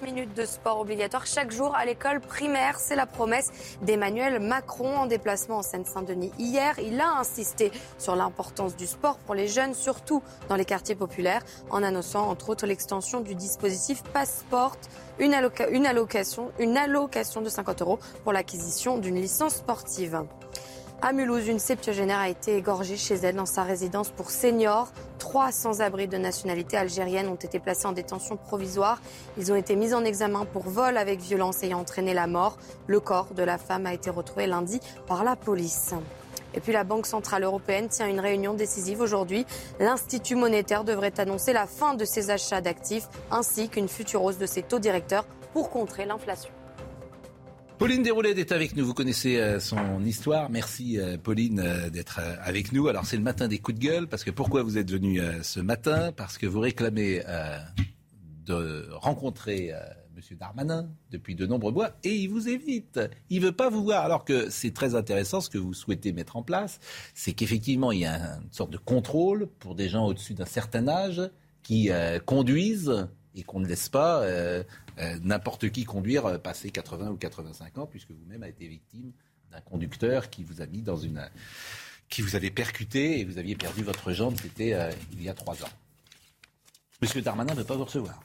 Minutes de sport obligatoire chaque jour à l'école primaire. C'est la promesse d'Emmanuel Macron en déplacement en Seine-Saint-Denis hier. Il a insisté sur l'importance du sport pour les jeunes, surtout dans les quartiers populaires, en annonçant entre autres l'extension du dispositif Passport, une, allocation, une allocation de 50 euros pour l'acquisition d'une licence sportive. À Mulhouse, une septuagénaire a été égorgée chez elle dans sa résidence pour seniors. Trois sans-abri de nationalité algérienne ont été placés en détention provisoire. Ils ont été mis en examen pour vol avec violence ayant entraîné la mort. Le corps de la femme a été retrouvé lundi par la police. Et puis la Banque Centrale Européenne tient une réunion décisive aujourd'hui. L'Institut monétaire devrait annoncer la fin de ses achats d'actifs ainsi qu'une future hausse de ses taux directeurs pour contrer l'inflation. Pauline Desroulettes est avec nous. Vous connaissez euh, son histoire. Merci euh, Pauline euh, d'être avec nous. Alors c'est le matin des coups de gueule parce que pourquoi vous êtes venu ce matin? Parce que vous réclamez de rencontrer Monsieur Darmanin depuis de nombreux mois et il vous évite. Il veut pas vous voir. Alors que c'est très intéressant ce que vous souhaitez mettre en place, c'est qu'effectivement il y a une sorte de contrôle pour des gens au-dessus d'un certain âge qui conduisent et qu'on ne laisse pas euh, euh, n'importe qui conduire euh, passer 80 ou 85 ans, puisque vous-même avez été victime d'un conducteur qui vous a mis dans une. qui vous avait percuté et vous aviez perdu votre jambe, c'était il y a trois ans. Monsieur Darmanin ne veut pas vous recevoir.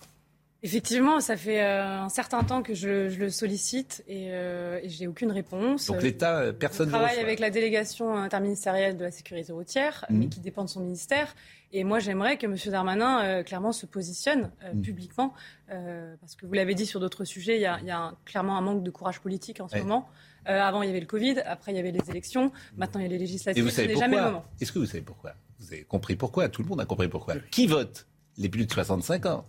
Effectivement, ça fait un certain temps que je, le sollicite et, et j'ai aucune réponse. Donc l'État, personne ne travaille avec la délégation interministérielle de la sécurité routière, mais mmh. qui dépend de son ministère. Et moi, j'aimerais que M. Darmanin, euh, clairement, se positionne euh, mm. publiquement, euh, parce que vous l'avez dit sur d'autres sujets, il y a, clairement un manque de courage politique en ce moment. avant, il y avait le Covid, après, il y avait les élections, maintenant, il y a les législatives. Et vous savez pourquoi Est-ce que vous savez pourquoi? Vous avez compris pourquoi? Tout le monde a compris pourquoi. Qui vote? Les plus de 65 ans.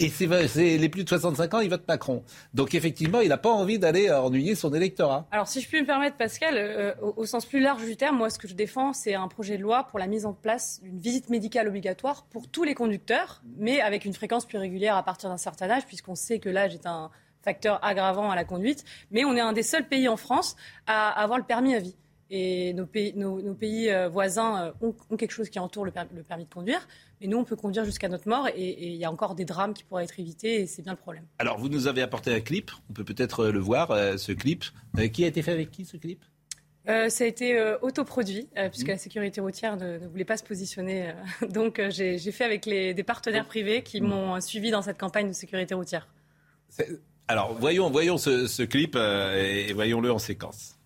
Et les plus de 65 ans, ils votent Macron. Donc effectivement, il n'a pas envie d'aller ennuyer son électorat. Alors si je puis me permettre, Pascal, euh, au, sens plus large du terme, moi ce que je défends, c'est un projet de loi pour la mise en place d'une visite médicale obligatoire pour tous les conducteurs, mais avec une fréquence plus régulière à partir d'un certain âge, puisqu'on sait que l'âge est un facteur aggravant à la conduite. Mais on est un des seuls pays en France à avoir le permis à vie. Et nos pays, nos, pays euh, voisins ont, quelque chose qui entoure le, permis, de conduire. Mais nous, on peut conduire jusqu'à notre mort et il y a encore des drames qui pourraient être évités et c'est bien le problème. Alors, vous nous avez apporté un clip. On peut peut-être le voir, ce clip. qui a été fait avec qui, ce clip? Euh, ça a été euh, autoproduit, euh, puisque mmh. la sécurité routière ne, voulait pas se positionner. donc j'ai fait avec des partenaires privés qui mmh. m'ont suivi dans cette campagne de sécurité routière. Alors voyons, voyons ce clip et voyons-le en séquence.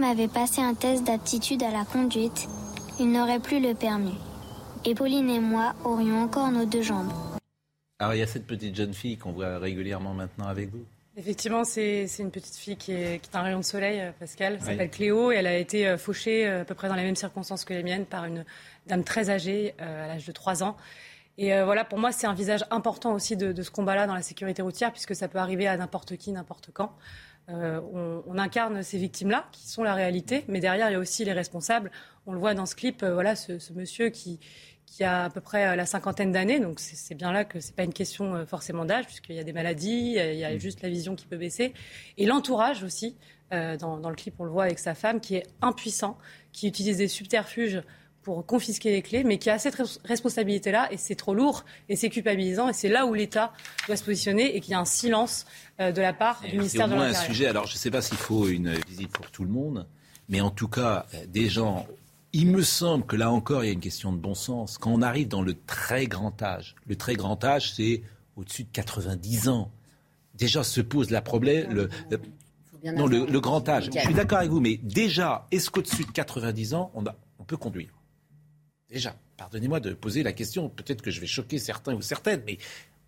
Homme avait passé un test d'aptitude à la conduite, il n'aurait plus le permis. Et Pauline et moi aurions encore nos deux jambes. Alors il y a cette petite jeune fille qu'on voit régulièrement maintenant avec vous. Effectivement, c'est une petite fille qui est, un rayon de soleil, euh, Pascal. Elle s'appelle Cléo et elle a été euh, fauchée euh, à peu près dans les mêmes circonstances que les miennes par une dame très âgée à l'âge de 3 ans. Et voilà, pour moi, c'est un visage important aussi de, de ce combat-là dans la sécurité routière, puisque ça peut arriver à n'importe qui, n'importe quand. Euh, on, incarne ces victimes-là, qui sont la réalité, mais derrière, il y a aussi les responsables. On le voit dans ce clip, euh, voilà, ce, monsieur qui, a à peu près euh, la cinquantaine d'années, donc c'est bien là que c'est pas une question forcément d'âge, puisqu'il y a des maladies, il y a mm. juste la vision qui peut baisser, et l'entourage aussi. Dans, dans, le clip, on le voit avec sa femme, qui est impuissant, qui utilise des subterfuges pour confisquer les clés, mais qui a cette responsabilité-là, et c'est trop lourd, et c'est culpabilisant, et c'est là où l'État doit se positionner, et qu'il y a un silence euh, de la part du ministère de l'Intérieur. un sujet, alors je ne sais pas s'il faut une visite pour tout le monde, mais en tout cas, euh, des gens, il me semble que là encore, il y a une question de bon sens. Quand on arrive dans le très grand âge, le très grand âge, c'est au-dessus de 90 ans. Déjà se pose la problème, le, non, le, grand âge. Je suis d'accord avec vous, mais déjà, est-ce qu'au-dessus de 90 ans, on, on peut conduire? Déjà, pardonnez-moi de poser la question, peut-être que je vais choquer certains ou certaines, mais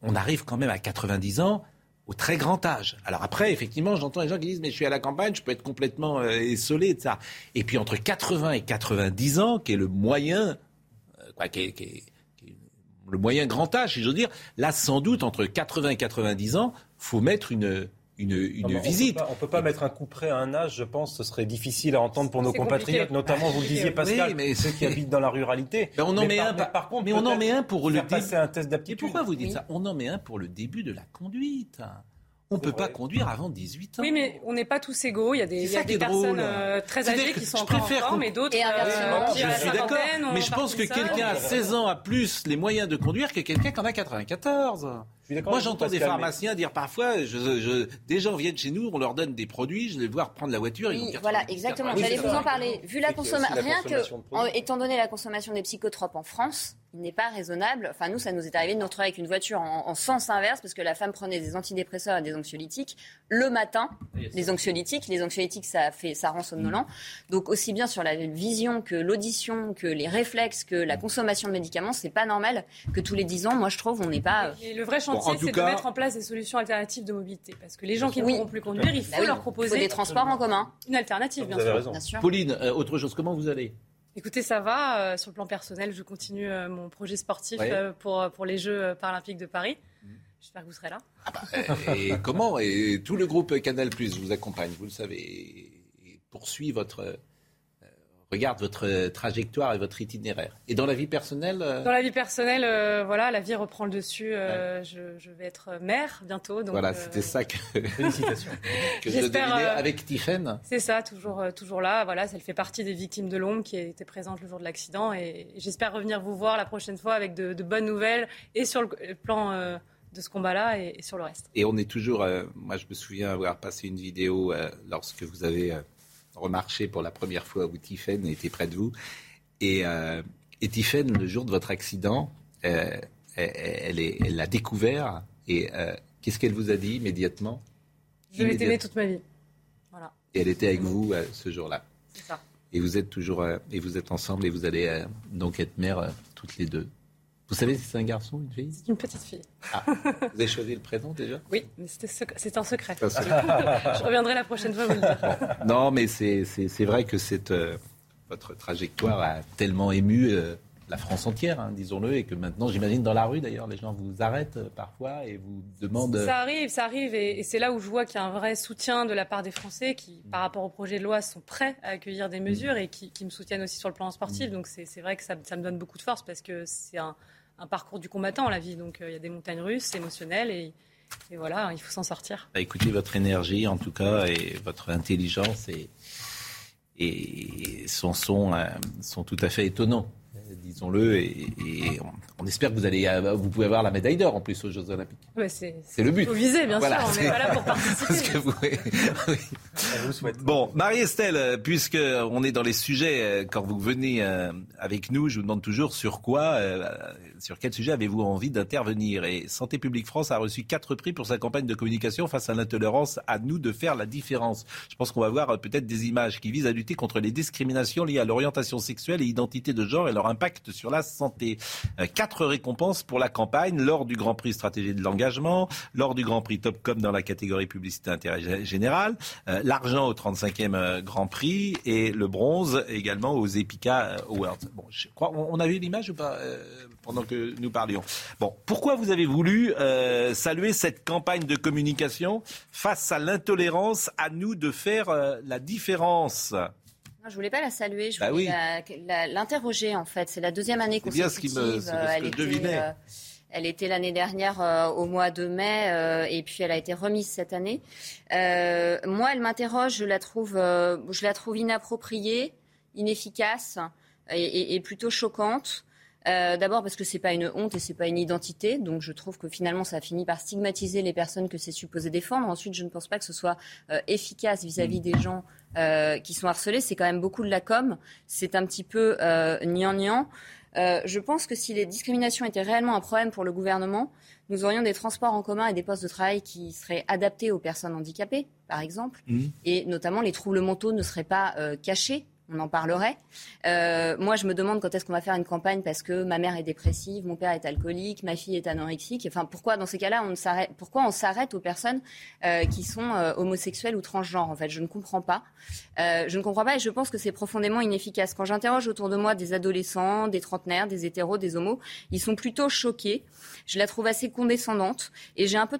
on arrive quand même à 90 ans au très grand âge. Alors après, effectivement, j'entends les gens qui disent, mais je suis à la campagne, je peux être complètement euh, essolé de ça. Et puis entre 80 et 90 ans, qui est le moyen, euh, quoi, le moyen grand âge, si je veux dire, là, sans doute, entre 80 et 90 ans, faut mettre une, une, visite. On ne peut pas mettre un coup près à un âge, je pense, ce serait difficile à entendre pour nos compatriotes, notamment, vous le disiez, Pascal, mais ceux qui habitent dans la ruralité. Mais on en met un, par, contre, mais on en met un pour le début. un test d'aptitude. pourquoi vous dites ça? On en met un pour le début de la conduite. On ne peut pas conduire avant 18 ans. Oui, mais on n'est pas tous égaux. Il y a des, personnes euh, très âgées qui sont encore en forme et d'autres euh, qui Je suis d'accord, mais je pense que quelqu'un à 16 ans a plus les moyens de conduire que quelqu'un qui en a 94. Moi, j'entends des pharmaciens dire parfois, des gens viennent chez nous, on leur donne des produits, je vais voir prendre la voiture. Oui, voilà, exactement. J'allais vous en parler. Vu la consommation, rien que, étant donné la consommation des psychotropes en France, il n'est pas raisonnable. Enfin, nous, ça nous est arrivé de nous retrouver avec une voiture en, sens inverse parce que la femme prenait des antidépresseurs et des anxiolytiques le matin. Les anxiolytiques, les anxiolytiques, ça fait, ça rend somnolent. Donc, aussi bien sur la vision que l'audition, que les réflexes, que la consommation de médicaments, c'est pas normal que tous les 10 ans, moi, je trouve, on n'est pas. Et le vrai chantier, c'est de mettre en place des solutions alternatives de mobilité. Parce que les gens qui ne pourront plus conduire, il faut bah leur proposer. des transports en commun. Une alternative, bien sûr. Pauline, euh, autre chose, comment vous allez? Écoutez, ça va. Euh, sur le plan personnel, je continue euh, mon projet sportif euh, pour, pour les Jeux paralympiques de Paris. Mm. J'espère que vous serez là. Ah bah, et, comment Et tout le groupe Canal Plus vous accompagne, vous le savez, et poursuit votre regarde votre trajectoire et votre itinéraire. Et dans la vie personnelle Dans la vie personnelle, voilà, la vie reprend le dessus. je, vais être mère bientôt. Donc, voilà, c'était ça que, Félicitations. que je devinais avec Tiffaine. C'est ça, toujours, toujours là. Voilà, elle fait partie des victimes de l'ombre qui étaient présentes le jour de l'accident. Et j'espère revenir vous voir la prochaine fois avec de, bonnes nouvelles et sur le plan de ce combat-là et, sur le reste. Et on est toujours, euh, moi je me souviens avoir passé une vidéo euh, lorsque vous avez remarché pour la première fois où Tiffen était près de vous. Et, et Tiffen, le jour de votre accident, elle, elle l'a découvert. Et qu'est-ce qu'elle vous a dit immédiatement? Je vais t'aimer toute ma vie. Voilà. Et elle était avec vous ce jour-là. C'est ça. Et vous êtes toujours et vous êtes ensemble et vous allez donc être mère toutes les deux. Vous savez si c'est un garçon ou une fille? C'est une petite fille. Ah, vous avez choisi le prénom déjà? Oui, mais c'est un secret. Je reviendrai la prochaine fois vous le dire. Non, mais c'est vrai que cette, euh, votre trajectoire a tellement ému euh, la France entière, hein, disons-le, et que maintenant, j'imagine dans la rue d'ailleurs, les gens vous arrêtent euh, parfois et vous demandent. Ça arrive, ça arrive, et, c'est là où je vois qu'il y a un vrai soutien de la part des Français qui, par rapport au projet de loi, sont prêts à accueillir des mesures et qui, me soutiennent aussi sur le plan sportif. Mm. Donc c'est vrai que ça, ça, me donne beaucoup de force parce que c'est un, un parcours du combattant, la vie. Donc euh, il y a des montagnes russes émotionnelles et, voilà, il faut s'en sortir. Bah, écoutez, votre énergie, en tout cas, et votre intelligence et, et son son euh, sont tout à fait étonnants disons-le, et, on, espère que vous allez, euh, vous pouvez avoir la médaille d'or en plus aux Jeux Olympiques. c'est le but. Faut viser, bien sûr. On n'est pas là pour participer. Bon, Marie-Estelle, puisque on est dans les sujets, euh, quand vous venez euh, avec nous, je vous demande toujours sur quoi, sur quel sujet avez-vous envie d'intervenir? Et Santé publique France a reçu quatre prix pour sa campagne de communication face à l'intolérance. À nous de faire la différence. Je pense qu'on va voir peut-être des images qui visent à lutter contre les discriminations liées à l'orientation sexuelle et identité de genre et leur impact sur la santé. Euh, quatre récompenses pour la campagne lors du Grand Prix Stratégie de l'engagement, lors du Grand Prix Topcom dans la catégorie publicité intérêt général, euh, l'argent au 35e euh, Grand Prix et le bronze également aux Epica Awards. Bon, je crois, on a vu l'image ou pas pendant que nous parlions? Bon, pourquoi vous avez voulu saluer cette campagne de communication face à l'intolérance À nous de faire la différence? Je je voulais pas la saluer, je bah voulais l'interroger en fait. C'est la deuxième année consécutive. Bien ce euh, elle, était, euh, elle était l'année dernière euh, au mois de mai et puis elle a été remise cette année. moi, elle m'interroge, je la trouve, je la trouve inappropriée, inefficace et, et plutôt choquante. Euh, d'abord parce que c'est pas une honte et c'est pas une identité, donc je trouve que finalement ça finit par stigmatiser les personnes que c'est supposé défendre. Ensuite, je ne pense pas que ce soit euh, efficace vis-à-vis mm. des gens euh, qui sont harcelés. C'est quand même beaucoup de la com. C'est un petit peu gnangnan. je pense que si les discriminations étaient réellement un problème pour le gouvernement, nous aurions des transports en commun et des postes de travail qui seraient adaptés aux personnes handicapées, par exemple, mm. et notamment les troubles mentaux ne seraient pas cachés on en parlerait. Euh, moi, je me demande quand est-ce qu'on va faire une campagne parce que ma mère est dépressive, mon père est alcoolique, ma fille est anorexique. Enfin, pourquoi dans ces cas-là, on s'arrête Pourquoi on s'arrête aux personnes euh, qui sont euh, homosexuelles ou transgenres En fait, je ne comprends pas. je ne comprends pas et je pense que c'est profondément inefficace. Quand j'interroge autour de moi des adolescents, des trentenaires, des hétéros, des homos, ils sont plutôt choqués. Je la trouve assez condescendante et j'ai un peu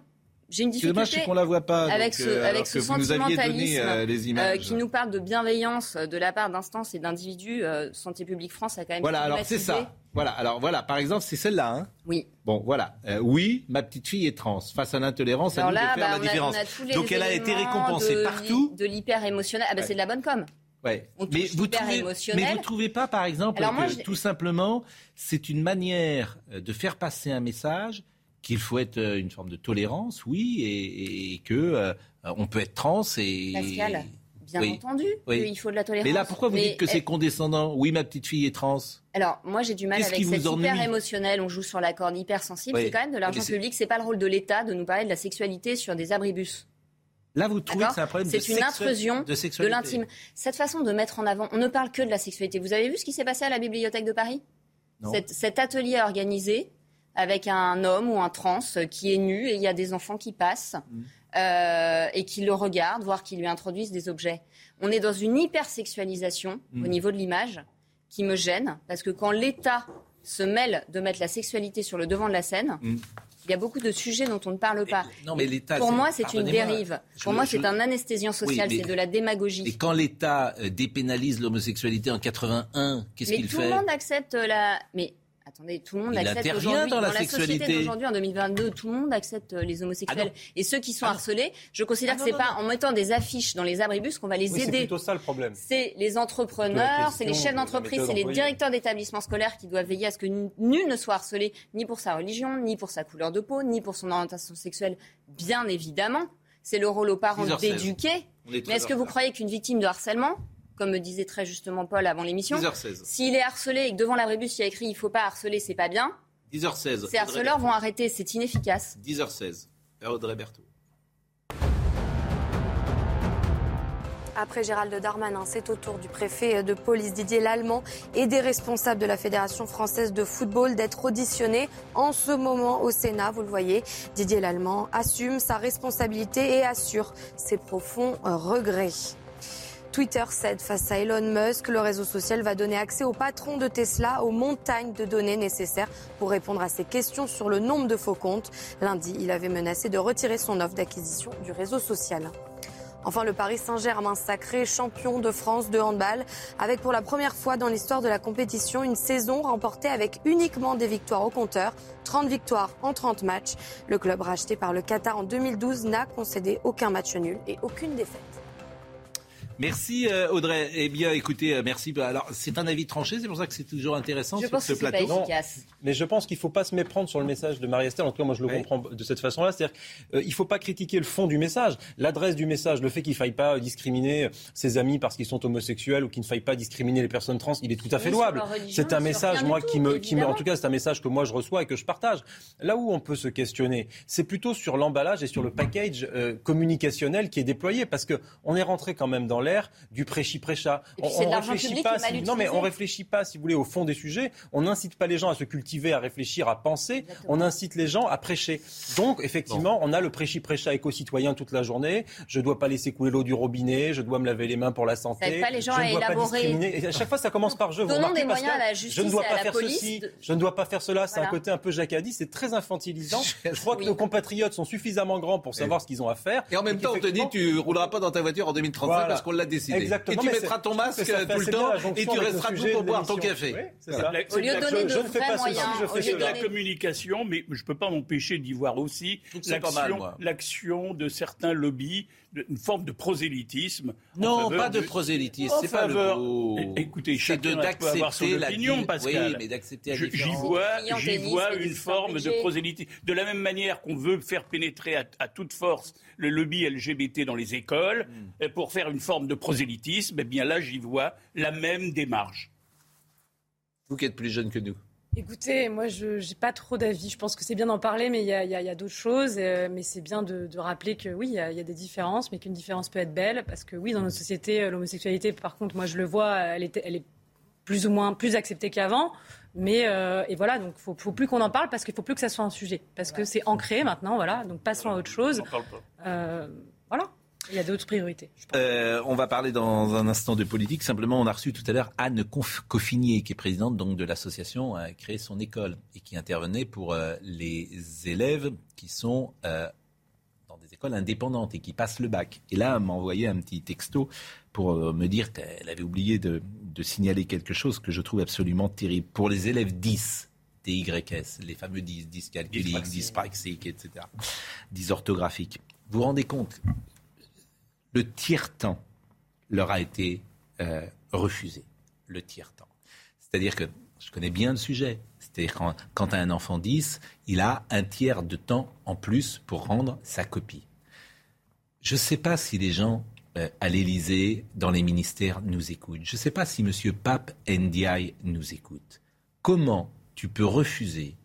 j'ai une difficulté c'est qu'on la voit pas avec ce, euh, avec ce sentimentalisme euh, les images. qui nous parle de bienveillance de la part d'instances et d'individus. Euh, Santé publique France a quand même. Voilà, alors c'est ça. Voilà, alors voilà, par exemple, c'est celle-là. Hein oui. Bon, voilà. oui, ma petite fille est trans. Face à l'intolérance, à nous de faire la bah, différence. Donc elle a été récompensée partout. De l'hyper émotionnel. Ah bah c'est de la bonne com. Ouais. mais, vous trouvez, mais vous trouvez pas, par exemple, que tout simplement, c'est une manière de faire passer un message qu'il faut être euh, une forme de tolérance, oui, et, et que euh, on peut être trans et. Pascal, bien entendu, il faut de la tolérance. Mais là, pourquoi vous dites que c'est condescendant? Oui, ma petite fille est trans. Alors, moi, j'ai du mal avec cette hyper émotionnelle. On joue sur la corde hyper sensible. C'est quand même de l'argent public. C'est pas le rôle de l'État de nous parler de la sexualité sur des abribus. Là, vous trouvez que c'est un problème de, une intrusion de, l'intime. Cette façon de mettre en avant, on ne parle que de la sexualité. Vous avez vu ce qui s'est passé à la bibliothèque de Paris? Cet atelier organisé avec un homme ou un trans qui est nu et il y a des enfants qui passent mm. euh, et qui le regardent, voire qui lui introduisent des objets. On est dans une hypersexualisation mm. au niveau de l'image qui me gêne parce que quand l'État se mêle de mettre la sexualité sur le devant de la scène, mm. il y a beaucoup de sujets dont on ne parle pas. Non, mais Pour moi, c'est une dérive. Pour moi, c'est un anesthésiant social, c'est de la démagogie. Et quand l'État euh, dépénalise l'homosexualité en 81, qu'est-ce qu'il fait Mais tout le monde accepte la. Mais Attendez, tout le monde accepte aujourd'hui dans, la, société d'aujourd'hui en 2022, tout le monde accepte euh, les homosexuels. Ah et ceux qui sont ah harcelés, je considère ah que c'est pas en mettant des affiches dans les abribus qu'on va les aider. C'est plutôt ça le problème. C'est les entrepreneurs, c'est les chefs d'entreprise, c'est les directeurs d'établissements scolaires qui doivent veiller à ce que nul ne soit harcelé ni pour sa religion, ni pour sa couleur de peau, ni pour son orientation sexuelle, bien évidemment. C'est le rôle aux parents d'éduquer. Mais est-ce que vous croyez qu'une victime de harcèlement comme me disait très justement Paul avant l'émission. S'il est harcelé et que devant l'abribus, il y a écrit il ne faut pas harceler, c'est pas bien. 10h16. Ces harceleurs vont arrêter, c'est inefficace. 10h16. Audrey Berthaud. Après Gérald Darmanin, c'est au tour du préfet de police Didier Lallemand et des responsables de la Fédération française de football d'être auditionnés en ce moment au Sénat. Vous le voyez, Didier Lallemand assume sa responsabilité et assure ses profonds regrets. Twitter cède face à Elon Musk. Le réseau social va donner accès au patron de Tesla aux montagnes de données nécessaires pour répondre à ses questions sur le nombre de faux comptes. Lundi, il avait menacé de retirer son offre d'acquisition du réseau social. Enfin, le Paris Saint-Germain sacré champion de France de handball, avec pour la première fois dans l'histoire de la compétition une saison remportée avec uniquement des victoires au compteur, 30 victoires en 30 matchs. Le club racheté par le Qatar en 2012 n'a concédé aucun match nul et aucune défaite. Merci euh, Audrey. Eh bien, écoutez, euh, merci. Alors, c'est un avis tranché, c'est pour ça que c'est toujours intéressant je sur ce plateau. Pas efficace. mais je pense qu'il ne faut pas se méprendre sur le message de Marie-Estelle. En tout cas, moi, je le comprends de cette façon-là. C'est-à-dire qu'il euh, ne faut pas critiquer le fond du message, l'adresse du message, le fait qu'il ne faille pas discriminer ses amis parce qu'ils sont homosexuels ou qu'il ne faille pas discriminer les personnes trans. Il est tout à fait louable. C'est un message, moi, qui me, qui me, en tout cas, c'est un message que moi je reçois et que je partage. Là où on peut se questionner, c'est plutôt sur l'emballage et sur le package communicationnel qui est déployé, parce que on est rentré quand même dans l'ère du pré précha. On, on réfléchit pas. non, mais on réfléchit pas, si vous voulez, au fond des sujets. On n'incite pas les gens à se cultiver, à réfléchir, à penser. On incite les gens à prêcher. Donc, effectivement, on a le prêchi-prêcha éco-citoyen toute la journée. Je ne dois pas laisser couler l'eau du robinet. Je dois me laver les mains pour la santé. Pas les gens je ne dois pas discriminer. Et à chaque fois, ça commence par je. Vous des moyens à la justice je ne dois pas faire ceci. Je ne dois pas faire cela. C'est un côté un peu jacadi. C'est très infantilisant. Je crois que nos compatriotes sont suffisamment grands pour savoir ce qu'ils ont à faire. Et en même temps, on te dit, tu rouleras pas dans ta voiture en 2035 parce qu'on l'a décidé. Exactement. Et tu mettras ton masque tout le temps et tu resteras tout pour boire ton café. Au lieu de donner de vrais moyens, c'est de la communication, mais je ne peux pas m'empêcher d'y voir aussi l'action de certains lobbies une forme de prosélytisme. Non, pas de, prosélytisme, c'est pas le mot. Écoutez, chacun peut avoir son opinion, Pascal. Oui, mais d'accepter J'y vois, j'y vois une forme de prosélytisme. De la même manière qu'on veut faire pénétrer à, toute force le lobby LGBT dans les écoles hmm. pour faire une forme de prosélytisme, eh bien là, j'y vois la même démarche. Vous qui êtes plus jeune que nous. Écoutez, moi, je n'ai pas trop d'avis. Je pense que c'est bien d'en parler, mais il y a, d'autres choses. Euh, mais c'est bien de, rappeler que oui, il y, a des différences, mais qu'une différence peut être belle. Parce que oui, dans notre société, euh, l'homosexualité, par contre, moi, je le vois, elle est, elle est plus ou moins plus acceptée qu'avant. Mais euh, et voilà, donc faut, faut plus qu'on en parle parce qu'il faut plus que ça soit un sujet, parce que c'est ancré maintenant, voilà. Donc passons à autre chose. voilà. Il y a d'autres priorités. Euh, on va parler dans un instant de politique. Simplement, on a reçu tout à l'heure Anne Coffinier, qui est présidente donc de l'association a créé son école et qui intervenait pour euh, les élèves qui sont euh, dans des écoles indépendantes et qui passent le bac. Et là, elle m'a envoyé un petit texto pour me dire qu'elle avait oublié de, signaler quelque chose que je trouve absolument terrible. Pour les élèves 10, DYS, les fameux 10, 10 calculiques, 10 praxiques, etc., 10 orthographiques. Vous vous rendez compte le tiers-temps leur a été euh, refusé. Le tiers-temps. C'est-à-dire que je connais bien le sujet. C'est-à-dire quand, quand un enfant 10, il a un tiers de temps en plus pour rendre sa copie. Je ne sais pas si les gens euh, à l'Élysée, dans les ministères, nous écoutent. Je ne sais pas si M. Pape Ndiaye nous écoute. Comment tu peux refuser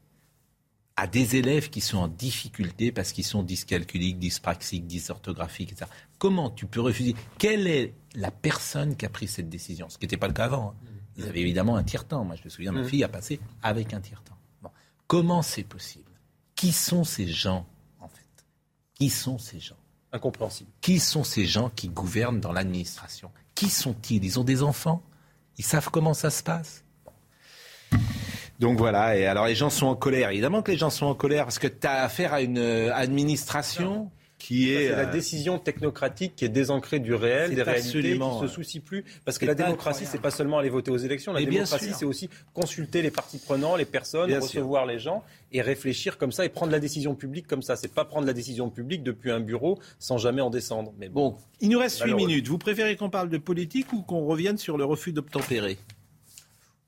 à des élèves qui sont en difficulté parce qu'ils sont dyscalculiques, dyspraxiques, dysorthographiques, etc. Comment tu peux refuser? Quelle est la personne qui a pris cette décision? Ce qui n'était pas le cas avant. Hein. Ils avaient évidemment un tiers-temps. Moi, je me souviens, ma mmh. fille a passé avec un tiers-temps. Comment c'est possible? Qui sont ces gens, en fait? Qui sont ces gens? Incompréhensible. Qui sont ces gens qui gouvernent dans l'administration? Qui sont-ils? Ils ont des enfants? Ils savent comment ça se passe? Donc voilà, et alors les gens sont en colère. Évidemment que les gens sont en colère parce que tu as affaire à une euh, administration qui est, c'est la euh, décision technocratique qui est désancrée du réel, des réalités, qui euh, se soucie plus. Parce que la démocratie, c'est pas seulement aller voter aux élections. La démocratie, c'est aussi consulter les parties prenantes, les personnes, Bien recevoir les gens et réfléchir comme ça et prendre la décision publique comme ça. C'est pas prendre la décision publique depuis un bureau sans jamais en descendre. Mais bon, Bon, il nous reste 8 Malheureux. minutes. Vous préférez qu'on parle de politique ou qu'on revienne sur le refus d'obtempérer?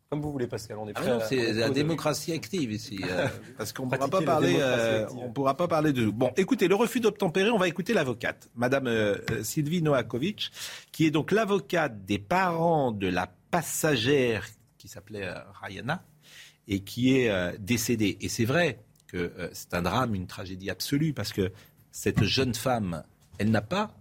Comme vous voulez, Pascal. On est Ah prêt. à- c'est la démocratie active ici, euh, parce qu'on ne pourra Pratiquer pas parler, euh, on pourra pas parler de. Bon, écoutez, le refus d'obtempérer, on va écouter l'avocate, Madame euh, euh, Sylvie Noakovic, qui est donc l'avocate des parents de la passagère qui s'appelait euh, Rayana et qui est euh, décédée. Et c'est vrai que euh, c'est un drame, une tragédie absolue, parce que cette jeune femme, elle n'a pas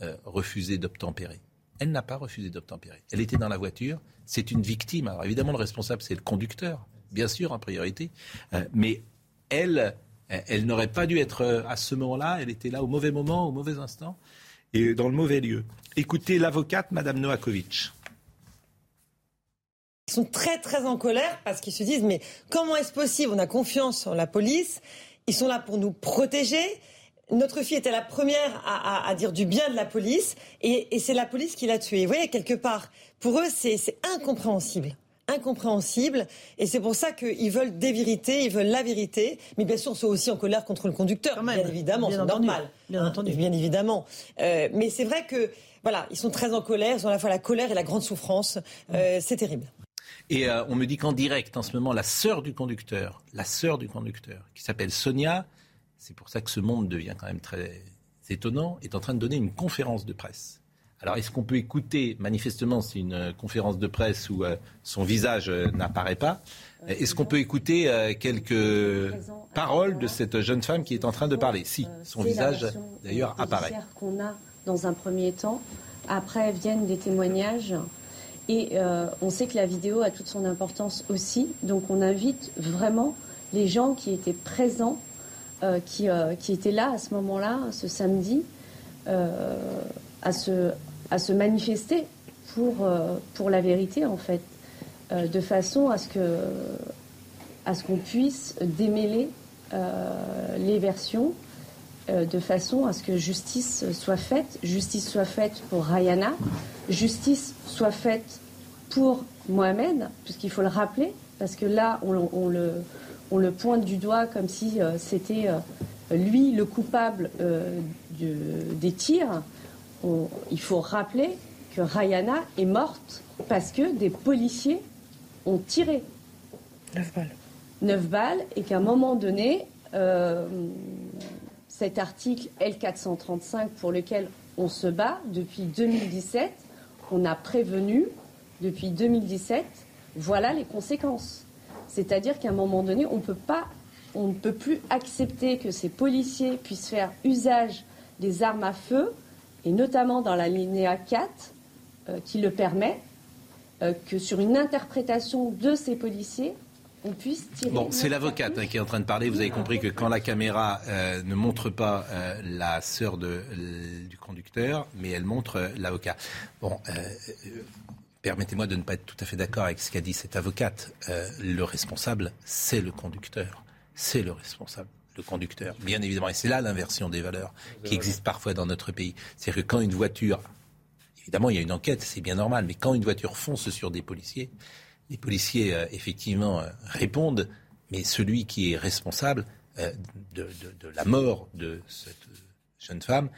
euh, refusé d'obtempérer. Elle n'a pas refusé d'obtempérer. Elle était dans la voiture. C'est une victime. Alors évidemment, le responsable, c'est le conducteur, bien sûr, en priorité. Euh, mais elle, elle n'aurait pas dû être euh, à ce moment-là. Elle était là au mauvais moment, au mauvais instant et dans le mauvais lieu. Écoutez l'avocate, Madame Noakovic. Ils sont très très en colère parce qu'ils se disent mais comment est-ce possible? On a confiance en la police, ils sont là pour nous protéger. Notre fille était la première à, à- à dire du bien de la police et, et c'est la police qui l'a tuée. Vous voyez, quelque part, pour eux, c'est incompréhensible. Incompréhensible. Et c'est pour ça qu'ils veulent des vérités, ils veulent la vérité. Mais bien sûr, ils sont aussi en colère contre le conducteur. bien évidemment, c'est entendu. normal. Bien entendu. Bien évidemment. Euh, mais c'est vrai que, voilà, ils sont très en colère. Ils ont à la fois la colère et la grande souffrance. Euh, c'est terrible. Et euh, on me dit qu'en direct, en ce moment, la sœur du conducteur, la sœur du conducteur, qui s'appelle Sonia, c'est pour ça que ce monde devient quand même très étonnant, est en train de donner une conférence de presse. Alors, est-ce qu'on peut écouter Manifestement, c'est une conférence de presse où euh, son visage euh, n'apparaît pas. Euh, Est-ce qu'on peut écouter euh, quelques paroles de cette jeune femme qui est en train de parler Si, son visage, d'ailleurs, apparaît. qu'on a dans un premier temps. Après viennent des témoignages. Et on sait que la vidéo a toute son importance aussi. Donc on invite vraiment les gens qui étaient présents, qui, euh, qui étaient là à ce moment-là, ce samedi, euh, à, se, manifester pour, euh, la vérité, en fait, euh, de façon à ce qu'on puisse démêler euh, les versions euh, de façon à ce que justice soit faite, justice soit faite pour Rayana, justice soit faite pour Mohamed, puisqu'il faut le rappeler, parce que là, on le, on le pointe du doigt comme si euh, c'était euh, lui le coupable euh, de- des tirs. On- il faut rappeler que Rayana est morte parce que des policiers ont tiré. 9 balles. 9 balles et qu'à un moment donné, cet article L435 pour lequel on se bat depuis 2017, on a prévenu depuis 2017, voilà les conséquences. C'est-à-dire qu'à un moment donné, on peut pas, on ne peut plus accepter que ces policiers puissent faire usage des armes à feu, et notamment dans la linéa 4, euh, qui le permet, euh, que sur une interprétation de ces policiers, on puisse tirer. Bon, c'est l'avocate hein, qui est en train de parler. Vous avez compris que quand la caméra euh, ne montre pas euh, la sœur de, du conducteur, mais elle montre l'avocat. Bon, permettez-moi de ne pas être tout à fait d'accord avec ce qu'a dit cette avocate. Euh, le responsable, c'est le conducteur. C'est le responsable. Le conducteur, bien évidemment. Et c'est là l'inversion des valeurs qui existe parfois dans notre pays. C'est-à-dire que quand une voiture Évidemment, il y a une enquête, c'est bien normal, mais quand une voiture fonce sur des policiers, les policiers, euh, effectivement, euh, répondent, mais celui qui est responsable euh, de, de- de la mort de cette jeune femme,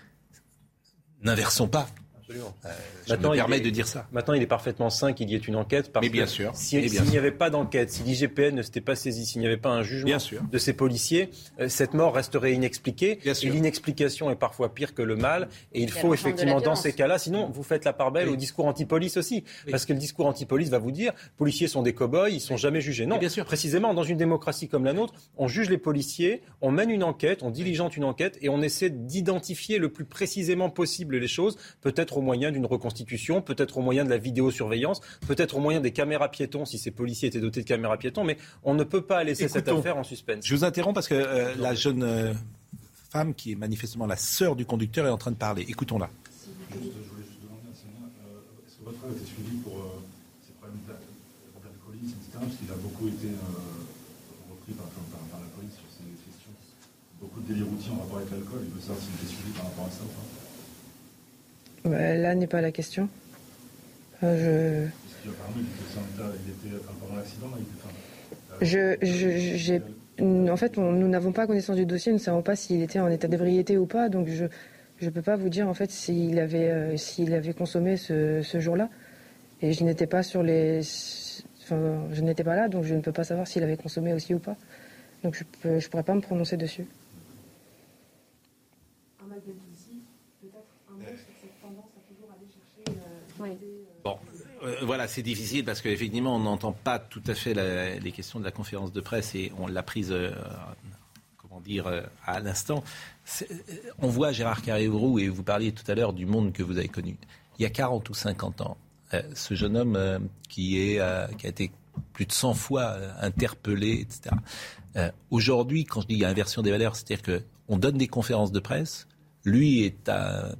n'inversons pas. Absolument. Euh, je Maintenant, me il permets est- de dire ça. Maintenant, il est parfaitement sain qu'il y ait une enquête. Parce Mais bien que sûr. Si, s'il n'y sûr. avait pas d'enquête, si l'IGPN ne s'était pas saisi, s'il n'y avait pas un jugement Bien sûr. de ces policiers, euh, cette mort resterait inexpliquée. Bien sûr. Et l'inexplication est parfois pire que le mal. Et il faut effectivement, dans ces cas-là, sinon vous faites la part belle Oui. au discours anti-police aussi. Parce que le discours anti-police va vous dire, policiers sont des cow-boys, ils sont jamais jugés. Non, bien sûr. précisément, dans une démocratie comme la nôtre, on juge les policiers, on mène une enquête, on diligente une enquête et on essaie d'identifier le plus précisément possible les choses, peut-être au moyen d'une reconstitution, peut-être au moyen de la vidéosurveillance, peut-être au moyen des caméras piétons, si ces policiers étaient dotés de caméras piétons, mais on ne peut pas laisser cette Écoutons. affaire en suspense. Je vous interromps parce que euh, la jeune euh, femme, qui est manifestement la sœur du conducteur, est en train de parler. Écoutons-la. Juste, je voulais juste demander à euh, est-ce que votre frère a été suivi pour euh, ces problèmes d'a- d'alcoolisme, etc. Parce qu'il a beaucoup été euh, repris par, par- par la police sur ces questions beaucoup de délits routiers en rapport avec l'alcool. Il veut savoir s'il était suivi par rapport à ça ou pas. Bah, là n'est pas la question. Euh, je... Je, je, j'ai, en fait, on, nous n'avons pas connaissance du dossier, nous ne savons pas s'il était en état d'ébriété ou pas, donc je ne peux pas vous dire en fait s'il avait, euh, s'il avait consommé ce, ce jour-là. Et je n'étais pas sur les, enfin, je n'étais pas là, donc je ne peux pas savoir s'il avait consommé aussi ou pas. Donc je ne je pourrais pas me prononcer dessus. Bon, euh, voilà, c'est difficile parce qu'effectivement, on n'entend pas tout à fait les questions de la conférence de presse et on l'a prise, euh, comment dire, euh, à l'instant. On voit Gérard Carré-Roux et vous parliez tout à l'heure du monde que vous avez connu. Il y a 40 ou 50 ans, ce jeune homme qui, qui a été plus de 100 fois interpellé, etc. Aujourd'hui, quand je dis inversion des valeurs, c'est-à-dire qu'on donne des conférences de presse, lui est un,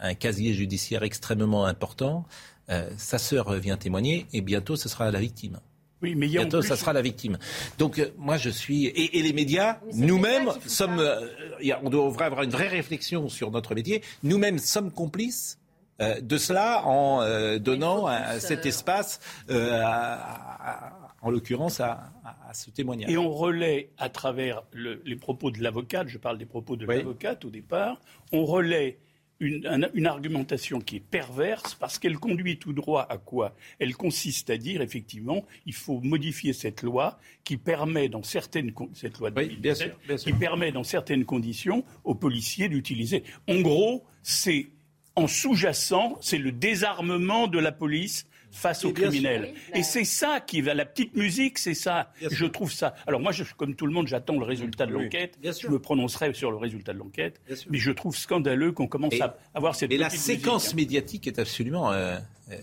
un casier judiciaire extrêmement important. Euh, sa sœur vient témoigner et bientôt ce sera la victime. Oui, mais bientôt, ça sera la victime. Donc, euh, moi, je suis et, et les médias, nous-mêmes sommes. Euh, y a, on devrait avoir une vraie réflexion sur notre métier. Nous-mêmes sommes complices euh, de cela en euh, donnant cet espace, à, en l'occurrence, à, ce témoignage. Et on relaie à travers le, les propos de l'avocate. Je parle des propos de l'avocate au départ. On relaie une, argumentation qui est perverse parce qu'elle conduit tout droit à quoi Elle consiste à dire effectivement il faut modifier cette loi qui permet dans certaines cette loi de qui permet dans certaines conditions aux policiers d'utiliser. En gros, c'est en sous-jacent, c'est le désarmement de la police face aux criminels. Et c'est ça qui va, la petite musique, c'est ça. Je trouve ça. Alors moi, je, comme tout le monde, j'attends le résultat de l'enquête. je me prononcerai sur le résultat de l'enquête. Mais je trouve scandaleux qu'on commence à avoir cette. Et la séquence hein. médiatique est absolument euh, euh,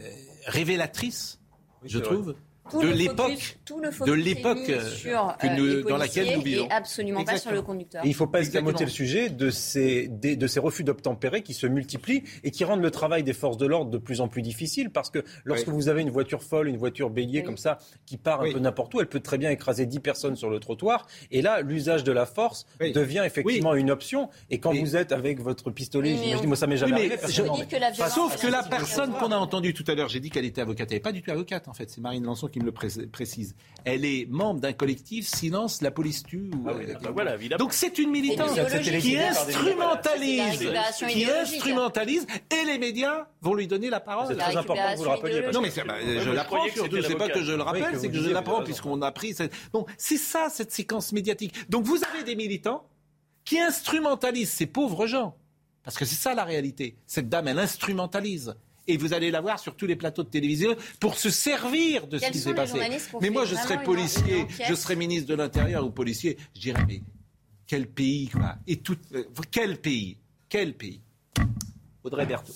révélatrice, je trouve de l'époque, de l'époque euh, dans laquelle nous vivons. Et absolument pas sur le conducteur. il ne faut pas escamoter le sujet de ces, de ces refus d'obtempérer qui se multiplient et qui rendent le travail des forces de l'ordre de plus en plus difficile parce que lorsque vous avez une voiture folle, une voiture bélier comme ça qui part un peu n'importe où, elle peut très bien écraser 10 personnes sur le trottoir. Et là, l'usage de la force devient effectivement une option. Et quand vous êtes avec votre pistolet, j'imagine, moi ça m'est jamais arrivé. Sauf que la personne qu'on a entendue tout à l'heure, j'ai dit qu'elle était avocate, elle n'est pas du tout avocate en fait. C'est Marine Lançon qui me le précise. Elle est membre d'un collectif Silence, la police tue. Ah bah voilà, Donc c'est une militante qui instrumentalise, qui instrumentalise, et les médias vont lui donner la parole. C'est très important que vous le rappeliez. Non mais bah, je l'apprends surtout. C'est pas que je le rappelle, c'est que je l'apprends puisqu'on a pris. Bon, c'est ça cette séquence médiatique. Donc vous avez des militants qui instrumentalisent ces pauvres gens. Parce que c'est ça la réalité. Cette dame, elle instrumentalise et vous allez la voir sur tous les plateaux de télévision pour se servir de ce qui s'est passé. Mais moi, je serais policier, je serais ministre de l'Intérieur ou policier, je dirais, mais quel pays, quoi? Et tout, euh, quel pays? Quel pays? Audrey Berthaud.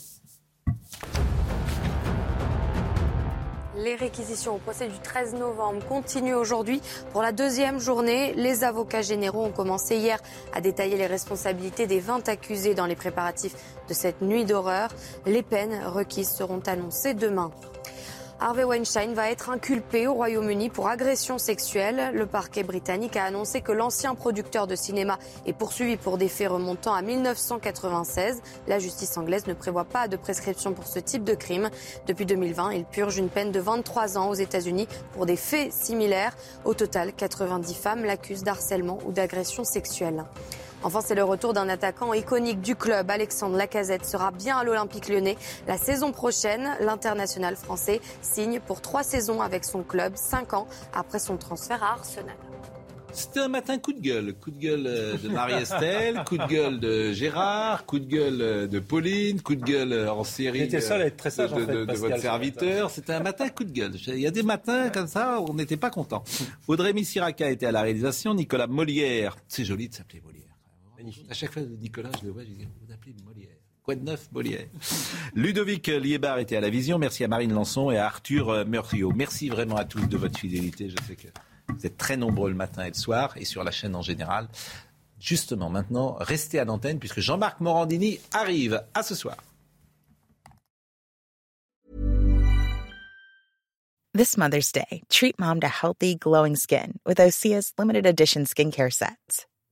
Les réquisitions au procès du 13 novembre continuent aujourd'hui pour la deuxième journée. Les avocats généraux ont commencé hier à détailler les responsabilités des 20 accusés dans les préparatifs de cette nuit d'horreur. Les peines requises seront annoncées demain. Harvey Weinstein va être inculpé au Royaume-Uni pour agression sexuelle. Le parquet britannique a annoncé que l'ancien producteur de cinéma est poursuivi pour des faits remontant à 1996. La justice anglaise ne prévoit pas de prescription pour ce type de crime. Depuis 2020, il purge une peine de 23 ans aux États-Unis pour des faits similaires. Au total, 90 femmes l'accusent d'harcèlement ou d'agression sexuelle. Enfin, c'est le retour d'un attaquant iconique du club. Alexandre Lacazette sera bien à l'Olympique lyonnais la saison prochaine. L'international français signe pour trois saisons avec son club, cinq ans après son transfert à Arsenal. C'était un matin coup de gueule. Coup de gueule euh, de Marie-Estelle, coup de gueule de Gérard, coup de gueule euh, de Pauline, coup de gueule euh, en série de, être très sage, de, votre serviteur. C'était un matin coup de gueule. Il y a des matins comme ça, on n'était pas content. Audrey Missiraka était à la réalisation, Nicolas Molière. C'est joli de s'appeler Molière. À chaque fois, Nicolas, je le vois, je dis, vous appelez Molière. Quoi de neuf, Molière? Ludovic Liébar était à la vision. Merci à Marine Lançon et à Arthur euh, Meurtriot. Merci vraiment à tous de votre fidélité. Je sais que vous êtes très nombreux le matin et le soir et sur la chaîne en général. Justement, maintenant, restez à l'antenne puisque Jean-Marc Morandini arrive. À ce soir. This Mother's Day, treat mom to healthy, glowing skin with Osea's limited edition skincare sets.